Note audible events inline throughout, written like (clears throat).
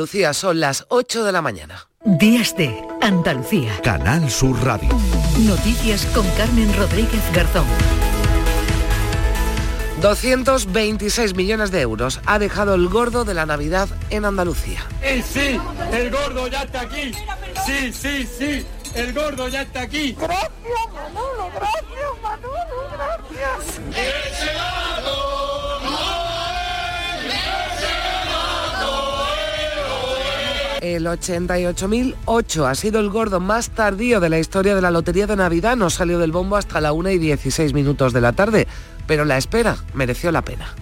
Lucía, son las 8 de la mañana. Días de Andalucía. Canal Sur Radio. Noticias con Carmen Rodríguez Garzón. 226 millones de euros ha dejado el gordo de la Navidad en Andalucía. ¡Eh, sí! ¡El gordo ya está aquí! ¡Sí, sí, sí! ¡El gordo ya está aquí! Gracias, Manolo, gracias, Manolo, gracias. El 88.008 ha sido el gordo más tardío de la historia de la Lotería de Navidad. No salió del bombo hasta la 1 y 16 minutos de la tarde, pero la espera mereció la pena.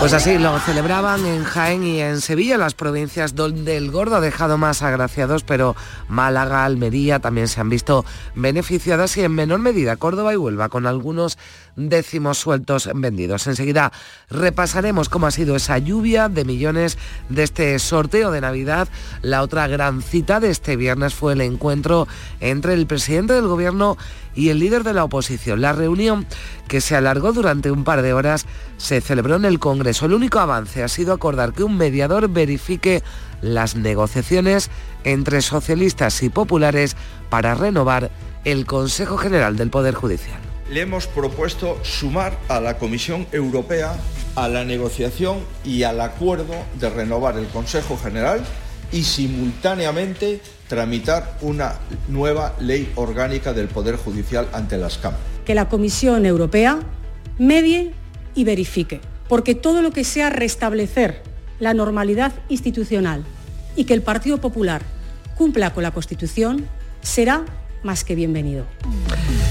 Pues así lo celebraban en Jaén y en Sevilla, las provincias donde el gordo ha dejado más agraciados, pero Málaga, Almería también se han visto beneficiadas y en menor medida Córdoba y Huelva, con algunos décimos sueltos vendidos. Enseguida repasaremos cómo ha sido esa lluvia de millones de este sorteo de Navidad. La otra gran cita de este viernes fue el encuentro entre el presidente del gobierno y el líder de la oposición. La reunión, que se alargó durante un par de horas, se celebró en el Congreso. El único avance ha sido acordar que un mediador verifique las negociaciones entre socialistas y populares para renovar el Consejo General del Poder Judicial. Le hemos propuesto sumar a la Comisión Europea a la negociación y al acuerdo de renovar el Consejo General y simultáneamente tramitar una nueva ley orgánica del Poder Judicial ante las cámaras. Que la Comisión Europea medie y verifique, porque todo lo que sea restablecer la normalidad institucional y que el Partido Popular cumpla con la Constitución será más que bienvenido.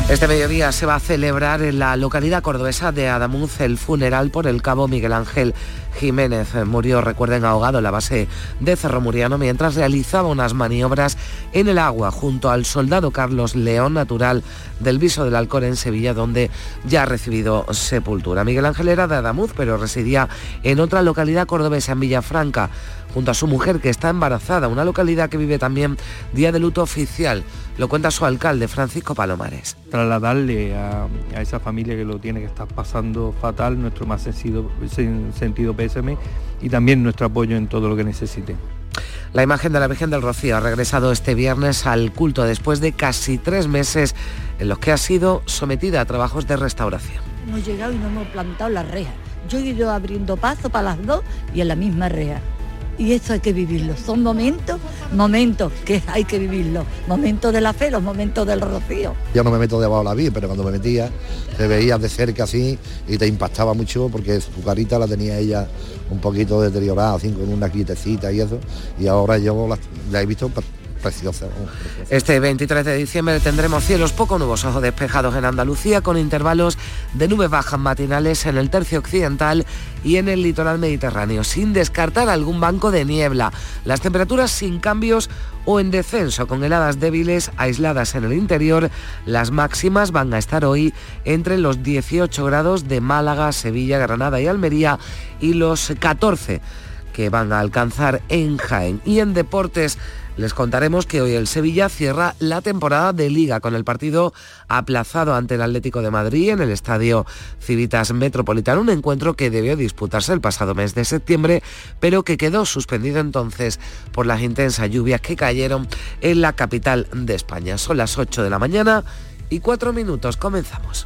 Este mediodía se va a celebrar en la localidad cordobesa de Adamuz el funeral por el cabo Miguel Ángel Jiménez. Murió, recuerden, ahogado en la base de Cerro Muriano mientras realizaba unas maniobras en el agua junto al soldado Carlos León, natural del Viso del Alcor en Sevilla, donde ya ha recibido sepultura. Miguel Ángel era de Adamuz, pero residía en otra localidad cordobesa, en Villafranca, junto a su mujer que está embarazada, una localidad que vive también día de luto oficial. Lo cuenta su alcalde, Francisco Palomares. Trasladarle a, a esa familia que lo tiene que estar pasando fatal nuestro más sentido, sentido pésame y también nuestro apoyo en todo lo que necesite. La imagen de la Virgen del Rocío ha regresado este viernes al culto después de casi tres meses en los que ha sido sometida a trabajos de restauración. Hemos llegado y no hemos plantado la reja. Yo he ido abriendo paso para las dos y en la misma reja y eso hay que vivirlo. Son momentos, momentos que hay que vivirlo. Momentos de la fe, los momentos del rocío. Yo no me meto debajo de la vida, pero cuando me metía, te veías de cerca así y te impactaba mucho porque su carita la tenía ella un poquito deteriorada, así con una quietecita y eso. Y ahora yo la he visto preciosa. Este 23 de diciembre tendremos cielos poco nubosos o despejados en Andalucía con intervalos de nubes bajas matinales en el tercio occidental y en el litoral mediterráneo, sin descartar algún banco de niebla. Las temperaturas sin cambios o en descenso con heladas débiles aisladas en el interior. Las máximas van a estar hoy entre los 18 grados de Málaga, Sevilla, Granada y Almería y los 14 que van a alcanzar en Jaén. Y en deportes les contaremos que hoy el Sevilla cierra la temporada de liga con el partido aplazado ante el Atlético de Madrid en el Estadio Civitas Metropolitano, un encuentro que debió disputarse el pasado mes de septiembre, pero que quedó suspendido entonces por las intensas lluvias que cayeron en la capital de España. Son las 8 de la mañana y 4 minutos. Comenzamos.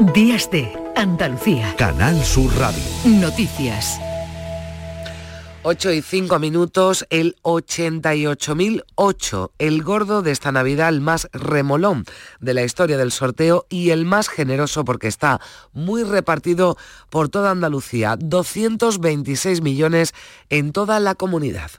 Días de Andalucía. Canal Sur Radio. Noticias. 8 y 5 minutos, el 88.008, el gordo de esta Navidad, el más remolón de la historia del sorteo y el más generoso porque está muy repartido por toda Andalucía, 226 millones en toda la comunidad.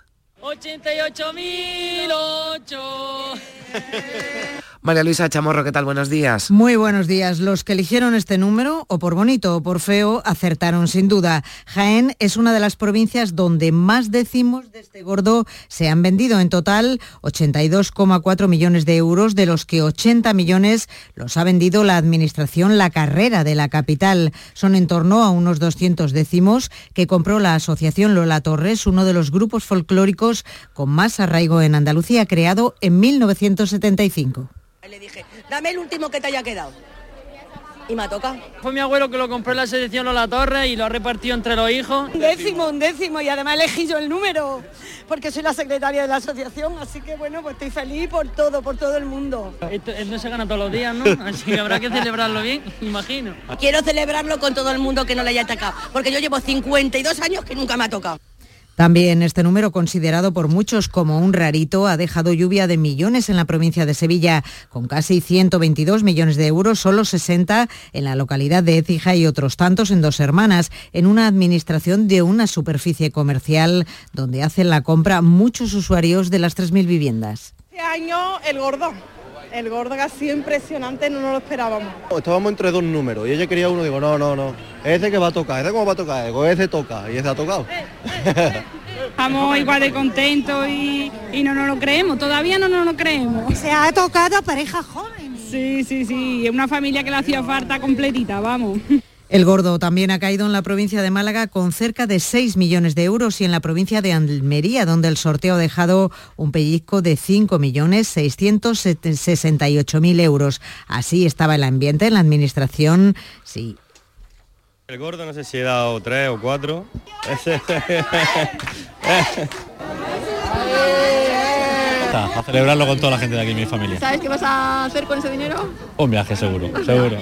88.008. (laughs) María Luisa Chamorro, ¿qué tal? Buenos días. Muy buenos días. Los que eligieron este número, o por bonito o por feo, acertaron sin duda. Jaén es una de las provincias donde más décimos de este gordo se han vendido. En total, 82,4 millones de euros, de los que 80 millones los ha vendido la Administración La Carrera de la capital. Son en torno a unos 200 décimos que compró la Asociación Lola Torres, uno de los grupos folclóricos con más arraigo en Andalucía, creado en 1975. Le dije, dame el último que te haya quedado. Y me ha tocado. Fue mi abuelo que lo compró en la selección Lola Torre y lo ha repartido entre los hijos. Un décimo, un décimo y además elegí yo el número porque soy la secretaria de la asociación, así que bueno, pues estoy feliz por todo, por todo el mundo. Esto, esto se gana todos los días, ¿no? Así que habrá que celebrarlo bien, imagino. Quiero celebrarlo con todo el mundo que no le haya tocado, porque yo llevo 52 años que nunca me ha tocado. También este número, considerado por muchos como un rarito, ha dejado lluvia de millones en la provincia de Sevilla, con casi 122 millones de euros, solo 60 en la localidad de Écija y otros tantos en Dos Hermanas, en una administración de una superficie comercial donde hacen la compra muchos usuarios de las 3.000 viviendas. Este año el gordo. El gordo que ha sido impresionante, no nos lo esperábamos. Estábamos entre dos números y ella quería uno, digo, no, no, no, ese que va a tocar, ese cómo va a tocar, digo, ese toca y ese ha tocado. Estamos igual de contentos y, y no nos lo creemos, todavía no nos lo creemos. Se ha tocado a pareja joven. Sí, sí, sí, una familia que le hacía falta completita, vamos. El gordo también ha caído en la provincia de Málaga con cerca de 6 millones de euros y en la provincia de Almería, donde el sorteo ha dejado un pellizco de 5.668.000 euros. Así estaba el ambiente en la administración. Sí, el gordo no sé si he dado tres o cuatro. A celebrarlo con toda la gente de aquí, mi familia. ¿Sabes qué vas a hacer con ese dinero? Un viaje seguro, seguro.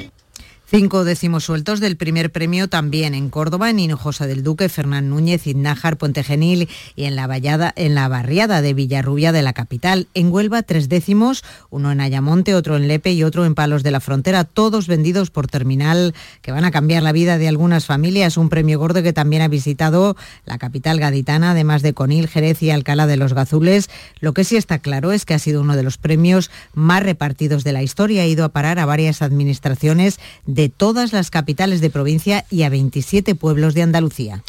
Cinco décimos sueltos del primer premio también en Córdoba, en Hinojosa del Duque, Fernán Núñez, Iznájar, Puente Genil y en la, vallada, en la barriada de Villarrubia de la capital. En Huelva, tres décimos, uno en Ayamonte, otro en Lepe y otro en Palos de la Frontera, todos vendidos por terminal que van a cambiar la vida de algunas familias. Un premio gordo que también ha visitado la capital gaditana, además de Conil, Jerez y Alcalá de los Gazules. Lo que sí está claro es que ha sido uno de los premios más repartidos de la historia. Ha ido a parar a varias administraciones de todas las capitales de provincia y a 27 pueblos de Andalucía.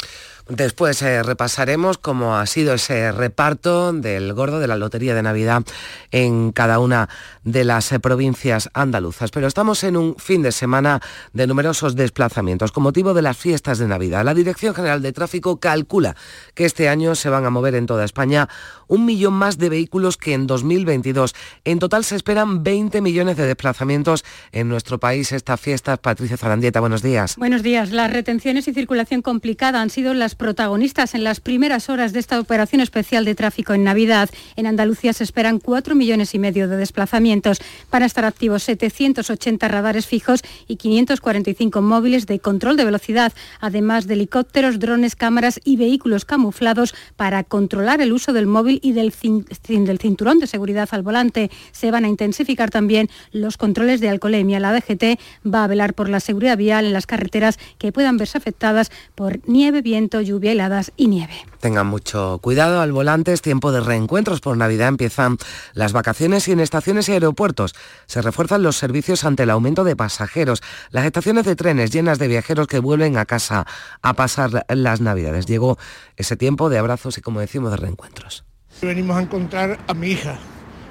Después eh, repasaremos cómo ha sido ese reparto del gordo de la Lotería de Navidad en cada una de las eh, provincias andaluzas. Pero estamos en un fin de semana de numerosos desplazamientos con motivo de las fiestas de Navidad. La Dirección General de Tráfico calcula que este año se van a mover en toda España un millón más de vehículos que en 2022. En total se esperan 20 millones de desplazamientos en nuestro país estas fiestas. Patricia Zarandieta, buenos días. Buenos días. Las retenciones y circulación complicada han sido las protagonistas en las primeras horas de esta operación especial de tráfico en Navidad. En Andalucía se esperan 4 millones y medio de desplazamientos. Para estar activos 780 radares fijos y 545 móviles de control de velocidad, además de helicópteros, drones, cámaras y vehículos camuflados para controlar el uso del móvil y del cinturón de seguridad al volante. Se van a intensificar también los controles de alcoholemia. La DGT va a velar por la seguridad vial en las carreteras que puedan verse afectadas por nieve, viento, lluvia, heladas y nieve. Tengan mucho cuidado al volante, es tiempo de reencuentros por Navidad, empiezan las vacaciones y en estaciones y aeropuertos se refuerzan los servicios ante el aumento de pasajeros, las estaciones de trenes llenas de viajeros que vuelven a casa a pasar las Navidades. Llegó ese tiempo de abrazos y como decimos de reencuentros. Venimos a encontrar a mi hija,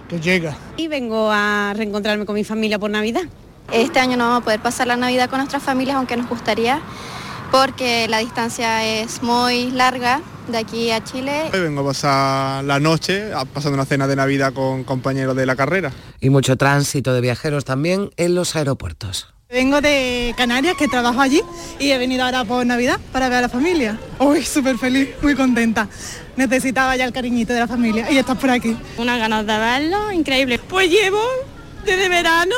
que llega. Y vengo a reencontrarme con mi familia por Navidad. Este año no vamos a poder pasar la Navidad con nuestras familias, aunque nos gustaría, porque la distancia es muy larga de aquí a Chile. Hoy vengo a pasar la noche, pasando una cena de Navidad con compañeros de la carrera. Y mucho tránsito de viajeros también en los aeropuertos. Vengo de Canarias, que trabajo allí, y he venido ahora por Navidad para ver a la familia. Uy, súper feliz, muy contenta. Necesitaba ya el cariñito de la familia y estás por aquí. Unas ganas de verlo, increíble. Pues llevo desde verano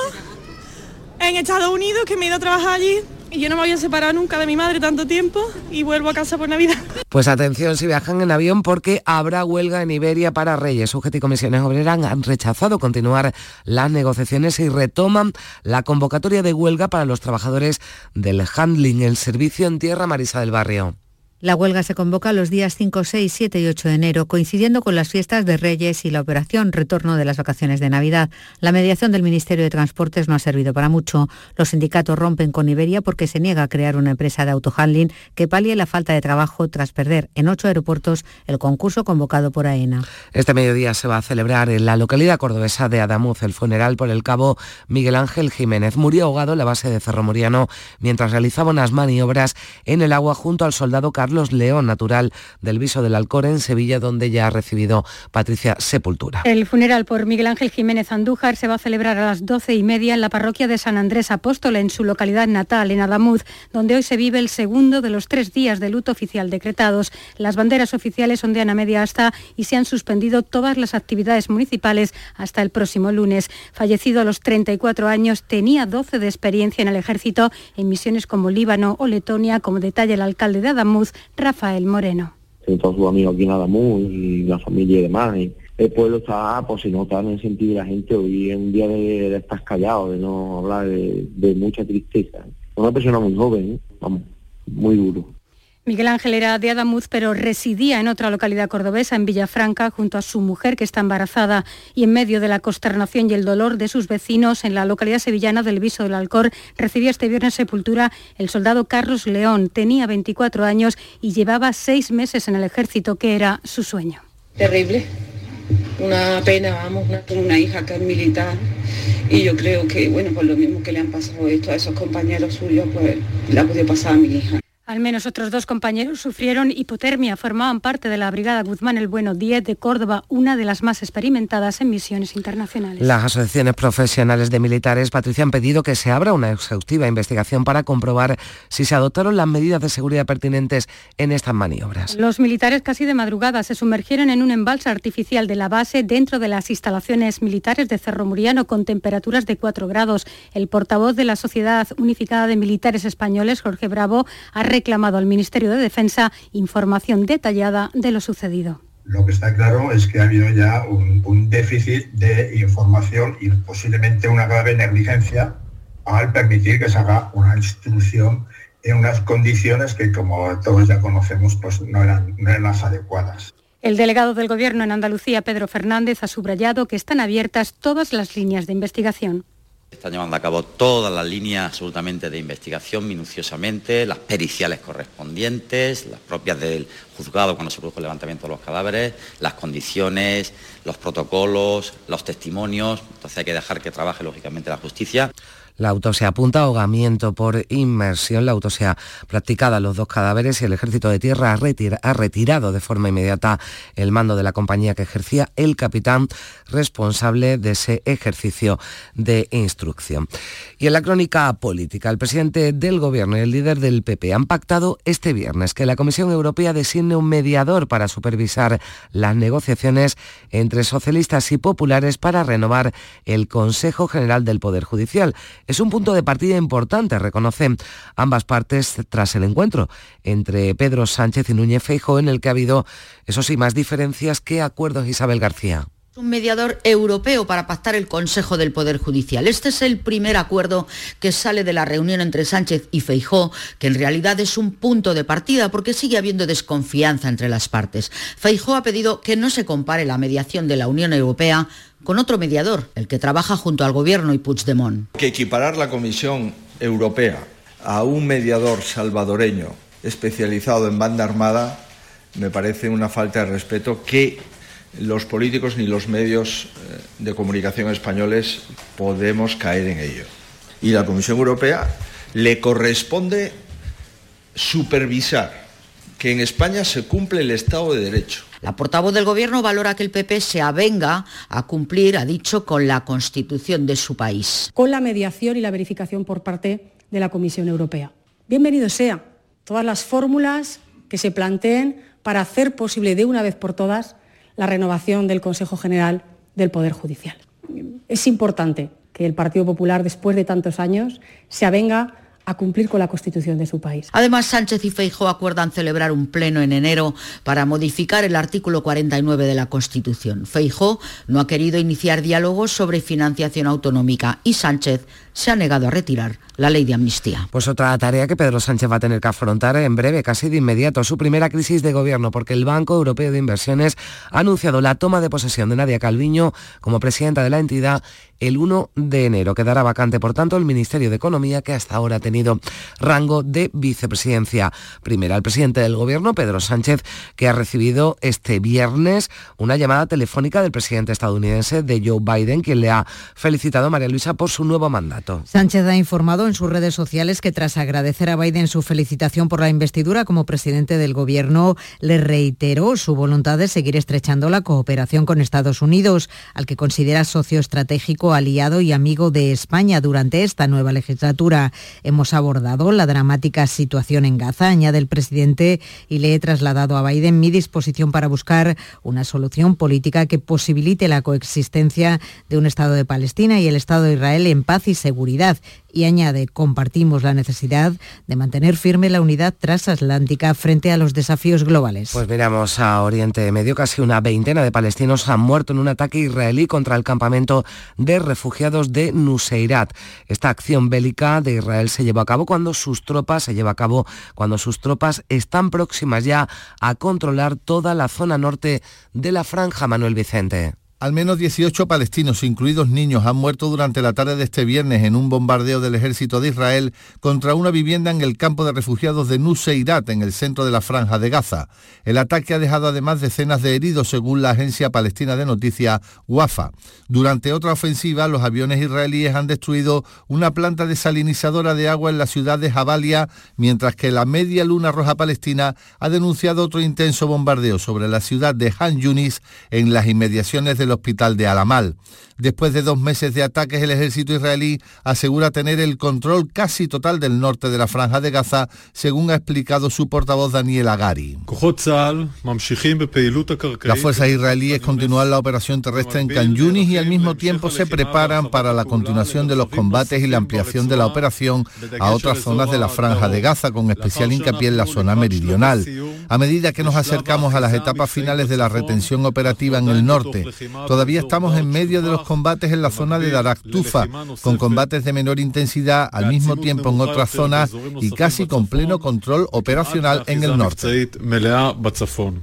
en Estados Unidos, que me he ido a trabajar allí, y yo no me voy a separar nunca de mi madre tanto tiempo y vuelvo a casa por Navidad. Pues atención si viajan en avión porque habrá huelga en Iberia para Reyes. UGT y Comisiones Obreras han rechazado continuar las negociaciones y retoman la convocatoria de huelga para los trabajadores del handling, el servicio en tierra Marisa del Barrio. La huelga se convoca los días 5, 6, 7 y 8 de enero, coincidiendo con las fiestas de Reyes y la operación Retorno de las vacaciones de Navidad. La mediación del Ministerio de Transportes no ha servido para mucho. Los sindicatos rompen con Iberia porque se niega a crear una empresa de autohandling que palie la falta de trabajo tras perder en ocho aeropuertos el concurso convocado por AENA. Este mediodía se va a celebrar en la localidad cordobesa de Adamuz el funeral por el cabo Miguel Ángel Jiménez. Murió ahogado en la base de Cerro Moriano mientras realizaba unas maniobras en el agua junto al soldado Carlos León, natural del Viso del Alcor en Sevilla, donde ya ha recibido Patricia Sepultura. El funeral por Miguel Ángel Jiménez Andújar se va a celebrar a las doce y media en la parroquia de San Andrés Apóstol, en su localidad natal, en Adamuz, donde hoy se vive el segundo de los tres días de luto oficial decretados. Las banderas oficiales ondean a media asta y se han suspendido todas las actividades municipales hasta el próximo lunes. Fallecido a los 34 años, tenía 12 de experiencia en el ejército en misiones como Líbano o Letonia, como detalla el alcalde de Adamuz, Rafael Moreno. Tengo todos sus aquí en Adamuz y la familia y demás. Y el pueblo está, pues si no está en el sentido de la gente, hoy es un día de, estar callado, de no hablar de, de mucha tristeza. Una persona muy joven, ¿eh? vamos, muy duro. Miguel Ángel era de Adamuz, pero residía en otra localidad cordobesa, en Villafranca, junto a su mujer que está embarazada y en medio de la consternación y el dolor de sus vecinos en la localidad sevillana del Viso del Alcor, recibía este viernes sepultura el soldado Carlos León. Tenía 24 años y llevaba seis meses en el ejército, que era su sueño. Terrible, una pena, vamos, una, una hija que es militar y yo creo que, bueno, pues lo mismo que le han pasado esto a esos compañeros suyos, pues le ha podido pasar a mi hija. Al menos otros dos compañeros sufrieron hipotermia. Formaban parte de la Brigada Guzmán el Bueno 10 de Córdoba, una de las más experimentadas en misiones internacionales. Las asociaciones profesionales de militares, Patricia, han pedido que se abra una exhaustiva investigación para comprobar si se adoptaron las medidas de seguridad pertinentes en estas maniobras. Los militares casi de madrugada se sumergieron en un embalse artificial de la base dentro de las instalaciones militares de Cerro Muriano con temperaturas de 4 grados. El portavoz de la Sociedad Unificada de Militares Españoles, Jorge Bravo, ha reclamado al Ministerio de Defensa información detallada de lo sucedido. Lo que está claro es que ha habido ya un, un déficit de información y posiblemente una grave negligencia al permitir que se haga una instrucción en unas condiciones que, como todos ya conocemos, pues no eran, no eran las adecuadas. El delegado del Gobierno en Andalucía, Pedro Fernández, ha subrayado que están abiertas todas las líneas de investigación. Están llevando a cabo todas las líneas absolutamente de investigación minuciosamente, las periciales correspondientes, las propias del juzgado cuando se produjo el levantamiento de los cadáveres, las condiciones, los protocolos, los testimonios. Entonces hay que dejar que trabaje lógicamente la justicia. La autopsia apunta a ahogamiento por inmersión. La autopsia practicada a los dos cadáveres y el ejército de tierra ha, ha, retirado de forma inmediata el mando de la compañía que ejercía el capitán responsable de ese ejercicio de instrucción. Y en la crónica política, el presidente del gobierno y el líder del PP han pactado este viernes que la Comisión Europea designe un mediador para supervisar las negociaciones entre socialistas y populares para renovar el Consejo General del Poder Judicial. Es un punto de partida importante, reconocen ambas partes tras el encuentro entre Pedro Sánchez y Núñez Feijóo, en el que ha habido, eso sí, más diferencias que acuerdos Isabel García un mediador europeo para pactar el Consejo del Poder Judicial. Este es el primer acuerdo que sale de la reunión entre Sánchez y Feijó, que en realidad es un punto de partida porque sigue habiendo desconfianza entre las partes. Feijó ha pedido que no se compare la mediación de la Unión Europea con otro mediador, el que trabaja junto al gobierno y Puigdemont. Que equiparar la Comisión Europea a un mediador salvadoreño especializado en banda armada me parece una falta de respeto que los políticos ni los medios de comunicación españoles podemos caer en ello. Y la Comisión Europea le corresponde supervisar que en España se cumple el Estado de Derecho. La portavoz del Gobierno valora que el PP se avenga a cumplir, ha dicho, con la Constitución de su país. Con la mediación y la verificación por parte de la Comisión Europea. Bienvenido sea todas las fórmulas que se planteen para hacer posible de una vez por todas la renovación del Consejo General del Poder Judicial. Es importante que el Partido Popular, después de tantos años, se avenga a cumplir con la Constitución de su país. Además, Sánchez y Feijóo acuerdan celebrar un pleno en enero para modificar el artículo 49 de la Constitución. Feijóo no ha querido iniciar diálogos sobre financiación autonómica y Sánchez se ha negado a retirar la ley de amnistía. Pues otra tarea que Pedro Sánchez va a tener que afrontar en breve, casi de inmediato, su primera crisis de gobierno, porque el Banco Europeo de Inversiones ha anunciado la toma de posesión de Nadia Calviño como presidenta de la entidad el 1 de enero. Quedará vacante, por tanto, el Ministerio de Economía, que hasta ahora ha tenido rango de vicepresidencia. Primera, el presidente del Gobierno, Pedro Sánchez, que ha recibido este viernes una llamada telefónica del presidente estadounidense de Joe Biden, quien le ha felicitado a María Luisa por su nuevo mandato. Sánchez ha informado en sus redes sociales que tras agradecer a Biden su felicitación por la investidura como presidente del Gobierno, le reiteró su voluntad de seguir estrechando la cooperación con Estados Unidos, al que considera socio estratégico aliado y amigo de España durante esta nueva legislatura. Hemos abordado la dramática situación en Gaza, añade el presidente, y le he trasladado a Biden mi disposición para buscar una solución política que posibilite la coexistencia de un Estado de Palestina y el Estado de Israel en paz y seguridad y añade, compartimos la necesidad de mantener firme la unidad transatlántica frente a los desafíos globales. Pues miramos a Oriente Medio, casi una veintena de palestinos han muerto en un ataque israelí contra el campamento de refugiados de Nuseirat. Esta acción bélica de Israel se llevó a cabo cuando sus tropas se lleva a cabo cuando sus tropas están próximas ya a controlar toda la zona norte de la franja Manuel Vicente. Al menos 18 palestinos, incluidos niños, han muerto durante la tarde de este viernes en un bombardeo del ejército de Israel contra una vivienda en el campo de refugiados de Nuseirat, en el centro de la franja de Gaza. El ataque ha dejado además decenas de heridos, según la agencia palestina de noticias WAFA. Durante otra ofensiva, los aviones israelíes han destruido una planta desalinizadora de agua en la ciudad de Jabalia, mientras que la Media Luna Roja Palestina ha denunciado otro intenso bombardeo sobre la ciudad de Han Yunis en las inmediaciones de el hospital de Alamal. Después de dos meses de ataques, el ejército israelí asegura tener el control casi total del norte de la franja de Gaza, según ha explicado su portavoz Daniel Agari. Las fuerzas israelíes continúan la operación terrestre en Can Yunis y al mismo tiempo se preparan para la continuación de los combates y la ampliación de la operación a otras zonas de la franja de Gaza, con especial hincapié en la zona meridional. A medida que nos acercamos a las etapas finales de la retención operativa en el norte, todavía estamos en medio de los combates en la zona de Daraktufa, con combates de menor intensidad al mismo tiempo en otras zonas y casi con pleno control operacional en el norte.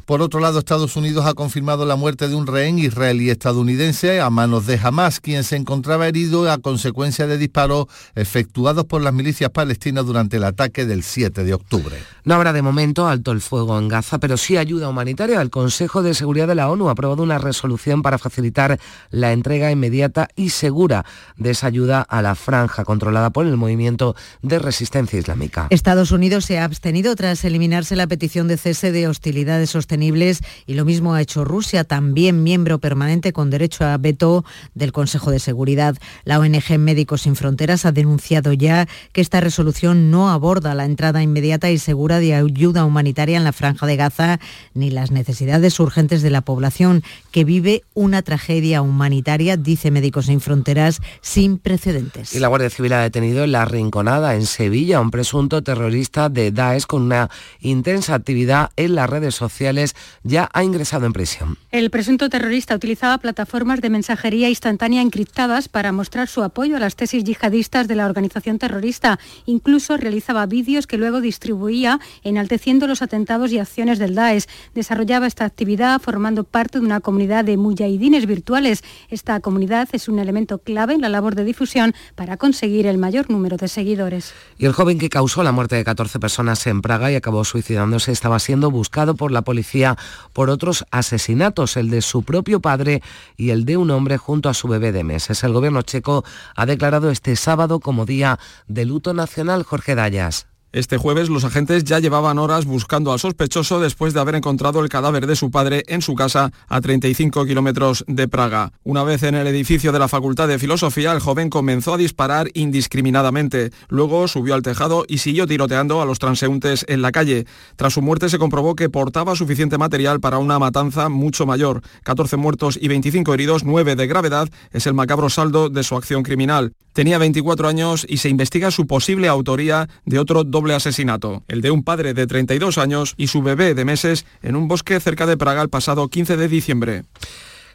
Por otro lado, Estados Unidos ha confirmado la muerte de un rehén israelí-estadounidense a manos de Hamas, quien se encontraba herido a consecuencia de disparos efectuados por las milicias palestinas durante el ataque del 7 de octubre. No habrá de momento alto el fuego en Gaza, pero sí ayuda humanitaria. El Consejo de Seguridad de la ONU ha aprobado una resolución para facilitar la entrega inmediata y segura de esa ayuda a la franja controlada por el movimiento de resistencia islámica. Estados Unidos se ha abstenido tras eliminarse la petición de cese de hostilidades sostenibles y lo mismo ha hecho Rusia, también miembro permanente con derecho a veto del Consejo de Seguridad. La ONG Médicos Sin Fronteras ha denunciado ya que esta resolución no aborda la entrada inmediata y segura de ayuda humanitaria en la franja de Gaza ni las necesidades urgentes de la población que vive una tragedia humanitaria dice Médicos Sin Fronteras, sin precedentes. Y la Guardia Civil ha detenido en La Rinconada, en Sevilla, un presunto terrorista de Daesh con una intensa actividad en las redes sociales, ya ha ingresado en prisión. El presunto terrorista utilizaba plataformas de mensajería instantánea encriptadas para mostrar su apoyo a las tesis yihadistas de la organización terrorista. Incluso realizaba vídeos que luego distribuía enalteciendo los atentados y acciones del Daesh. Desarrollaba esta actividad formando parte de una comunidad de mujahidines virtuales. Esta comunidad es un elemento clave en la labor de difusión para conseguir el mayor número de seguidores. Y el joven que causó la muerte de 14 personas en Praga y acabó suicidándose estaba siendo buscado por la policía por otros asesinatos, el de su propio padre y el de un hombre junto a su bebé de meses. El gobierno checo ha declarado este sábado como día de luto nacional Jorge Dayas. Este jueves los agentes ya llevaban horas buscando al sospechoso después de haber encontrado el cadáver de su padre en su casa a 35 kilómetros de Praga. Una vez en el edificio de la Facultad de Filosofía, el joven comenzó a disparar indiscriminadamente. Luego subió al tejado y siguió tiroteando a los transeúntes en la calle. Tras su muerte se comprobó que portaba suficiente material para una matanza mucho mayor. 14 muertos y 25 heridos, 9 de gravedad, es el macabro saldo de su acción criminal. Tenía 24 años y se investiga su posible autoría de otro doble asesinato, el de un padre de 32 años y su bebé de meses en un bosque cerca de Praga el pasado 15 de diciembre.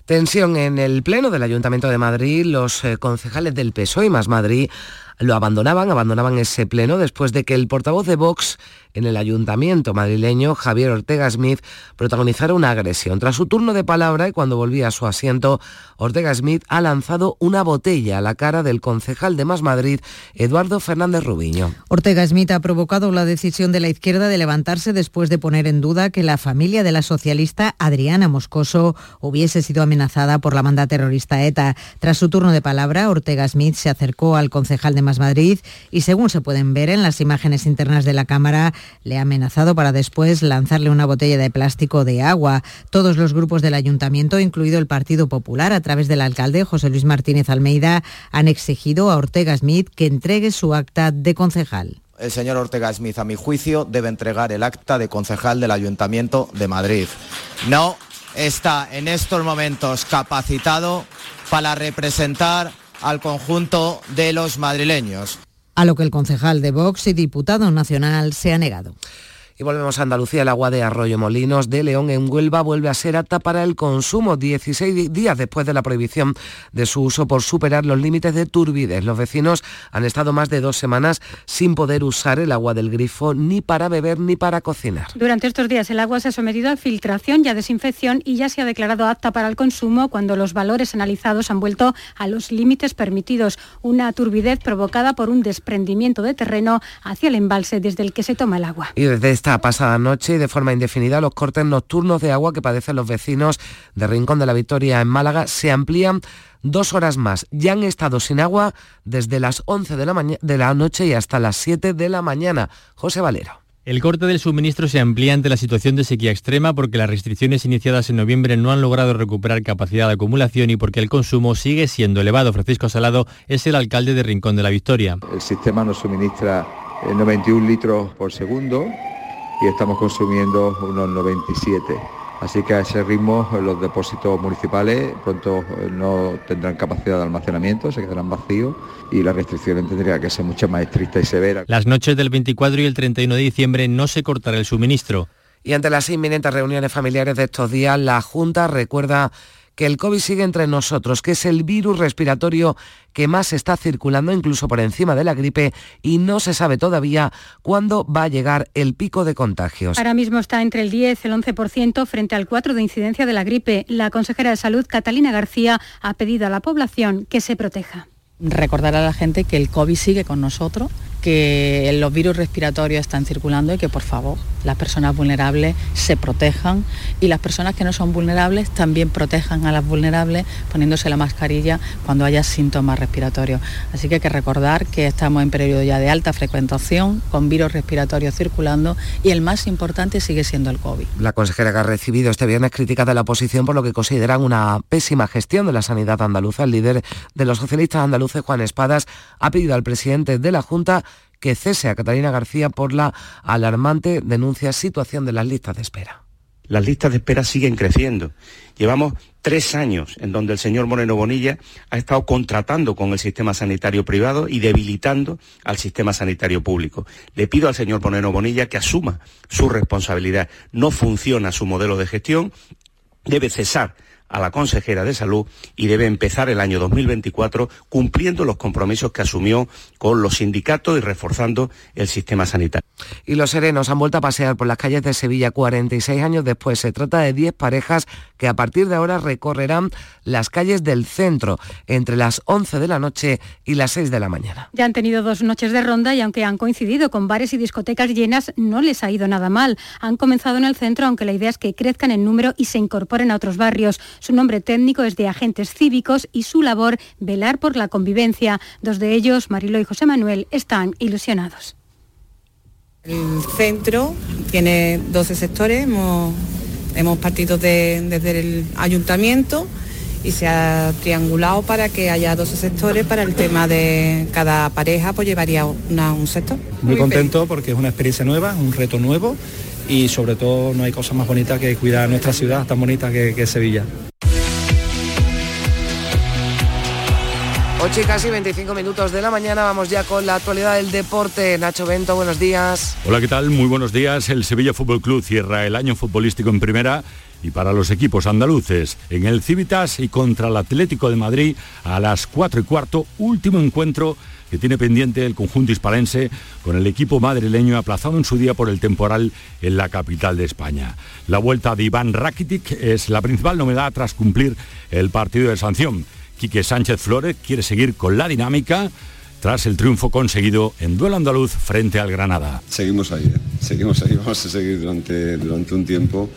Tensión en el Pleno del Ayuntamiento de Madrid. Los eh, concejales del PSOE y Más Madrid lo abandonaban, abandonaban ese pleno después de que el portavoz de Vox en el ayuntamiento madrileño, Javier Ortega Smith, protagonizara una agresión. Tras su turno de palabra y cuando volvía a su asiento, Ortega Smith ha lanzado una botella a la cara del concejal de Más Madrid, Eduardo Fernández Rubiño. Ortega Smith ha provocado la decisión de la izquierda de levantarse después de poner en duda que la familia de la socialista Adriana Moscoso hubiese sido amenazada por la banda terrorista ETA. Tras su turno de palabra, Ortega Smith se acercó al concejal de Madrid y según se pueden ver en las imágenes internas de la Cámara, le ha amenazado para después lanzarle una botella de plástico de agua. Todos los grupos del ayuntamiento, incluido el Partido Popular, a través del alcalde José Luis Martínez Almeida, han exigido a Ortega Smith que entregue su acta de concejal. El señor Ortega Smith, a mi juicio, debe entregar el acta de concejal del Ayuntamiento de Madrid. No está en estos momentos capacitado para representar al conjunto de los madrileños a lo que el concejal de Vox y diputado nacional se ha negado. Y volvemos a Andalucía. El agua de Arroyo Molinos de León en Huelva vuelve a ser apta para el consumo 16 días después de la prohibición de su uso por superar los límites de turbidez. Los vecinos han estado más de dos semanas sin poder usar el agua del grifo ni para beber ni para cocinar. Durante estos días el agua se ha sometido a filtración y a desinfección y ya se ha declarado apta para el consumo cuando los valores analizados han vuelto a los límites permitidos. Una turbidez provocada por un desprendimiento de terreno hacia el embalse desde el que se toma el agua. Y desde esta pasada noche y de forma indefinida los cortes nocturnos de agua que padecen los vecinos de Rincón de la Victoria en Málaga se amplían dos horas más. Ya han estado sin agua desde las 11 de la, de la noche y hasta las 7 de la mañana. José Valero. El corte del suministro se amplía ante la situación de sequía extrema porque las restricciones iniciadas en noviembre no han logrado recuperar capacidad de acumulación y porque el consumo sigue siendo elevado. Francisco Salado es el alcalde de Rincón de la Victoria. El sistema nos suministra 91 eh, litros por segundo y estamos consumiendo unos 97. Así que a ese ritmo los depósitos municipales pronto eh, no tendrán capacidad de almacenamiento, se quedarán vacíos y las restricciones tendrían que ser mucho más estrictas y severas. Las noches del 24 y el 31 de diciembre no se cortará el suministro. Y ante las inminentes reuniones familiares de estos días, la Junta recuerda que el COVID sigue entre nosotros, que es el virus respiratorio que más está circulando incluso por encima de la gripe y no se sabe todavía cuándo va a llegar el pico de contagios. Ahora mismo está entre el 10 y el 11% frente al 4 de incidencia de la gripe. La consejera de Salud, Catalina García, ha pedido a la población que se proteja. Recordar a la gente que el COVID sigue con nosotros que los virus respiratorios están circulando y que por favor las personas vulnerables se protejan y las personas que no son vulnerables también protejan a las vulnerables poniéndose la mascarilla cuando haya síntomas respiratorios. Así que hay que recordar que estamos en periodo ya de alta frecuentación con virus respiratorios circulando y el más importante sigue siendo el COVID. La consejera que ha recibido este viernes críticas de la oposición por lo que consideran una pésima gestión de la sanidad andaluza. El líder de los socialistas andaluces, Juan Espadas, ha pedido al presidente de la Junta que cese a Catalina García por la alarmante denuncia situación de las listas de espera. Las listas de espera siguen creciendo. Llevamos tres años en donde el señor Moreno Bonilla ha estado contratando con el sistema sanitario privado y debilitando al sistema sanitario público. Le pido al señor Moreno Bonilla que asuma su responsabilidad. No funciona su modelo de gestión, debe cesar a la consejera de salud y debe empezar el año 2024 cumpliendo los compromisos que asumió con los sindicatos y reforzando el sistema sanitario. Y los serenos han vuelto a pasear por las calles de Sevilla 46 años después. Se trata de 10 parejas que a partir de ahora recorrerán las calles del centro entre las 11 de la noche y las 6 de la mañana. Ya han tenido dos noches de ronda y aunque han coincidido con bares y discotecas llenas, no les ha ido nada mal. Han comenzado en el centro, aunque la idea es que crezcan en número y se incorporen a otros barrios. Su nombre técnico es de agentes cívicos y su labor velar por la convivencia. Dos de ellos, Marilo y José Manuel, están ilusionados. El centro tiene 12 sectores, hemos, partido desde el ayuntamiento y se ha triangulado para que haya 12 sectores para el tema de cada pareja, pues llevaría un sector. Muy, contento porque es una experiencia nueva, un reto nuevo y sobre todo no hay cosa más bonita que cuidar nuestra ciudad tan bonita que, que Sevilla. 8 y casi 25 minutos de la mañana, vamos ya con la actualidad del deporte. Nacho Bento, buenos días. Hola, ¿qué tal? Muy buenos días. El Sevilla Fútbol Club cierra el año futbolístico en primera y para los equipos andaluces. En el Civitas y contra el Atlético de Madrid a las 4 y cuarto, último encuentro que tiene pendiente el conjunto hispalense con el equipo madrileño aplazado en su día por el temporal en la capital de España. La vuelta de Iván Rakitic es la principal novedad tras cumplir el partido de sanción. Quique Sánchez Flores quiere seguir con la dinámica tras el triunfo conseguido en duelo andaluz frente al Granada. Seguimos ahí, ¿eh? seguimos ahí, (laughs) vamos a seguir durante, durante un tiempo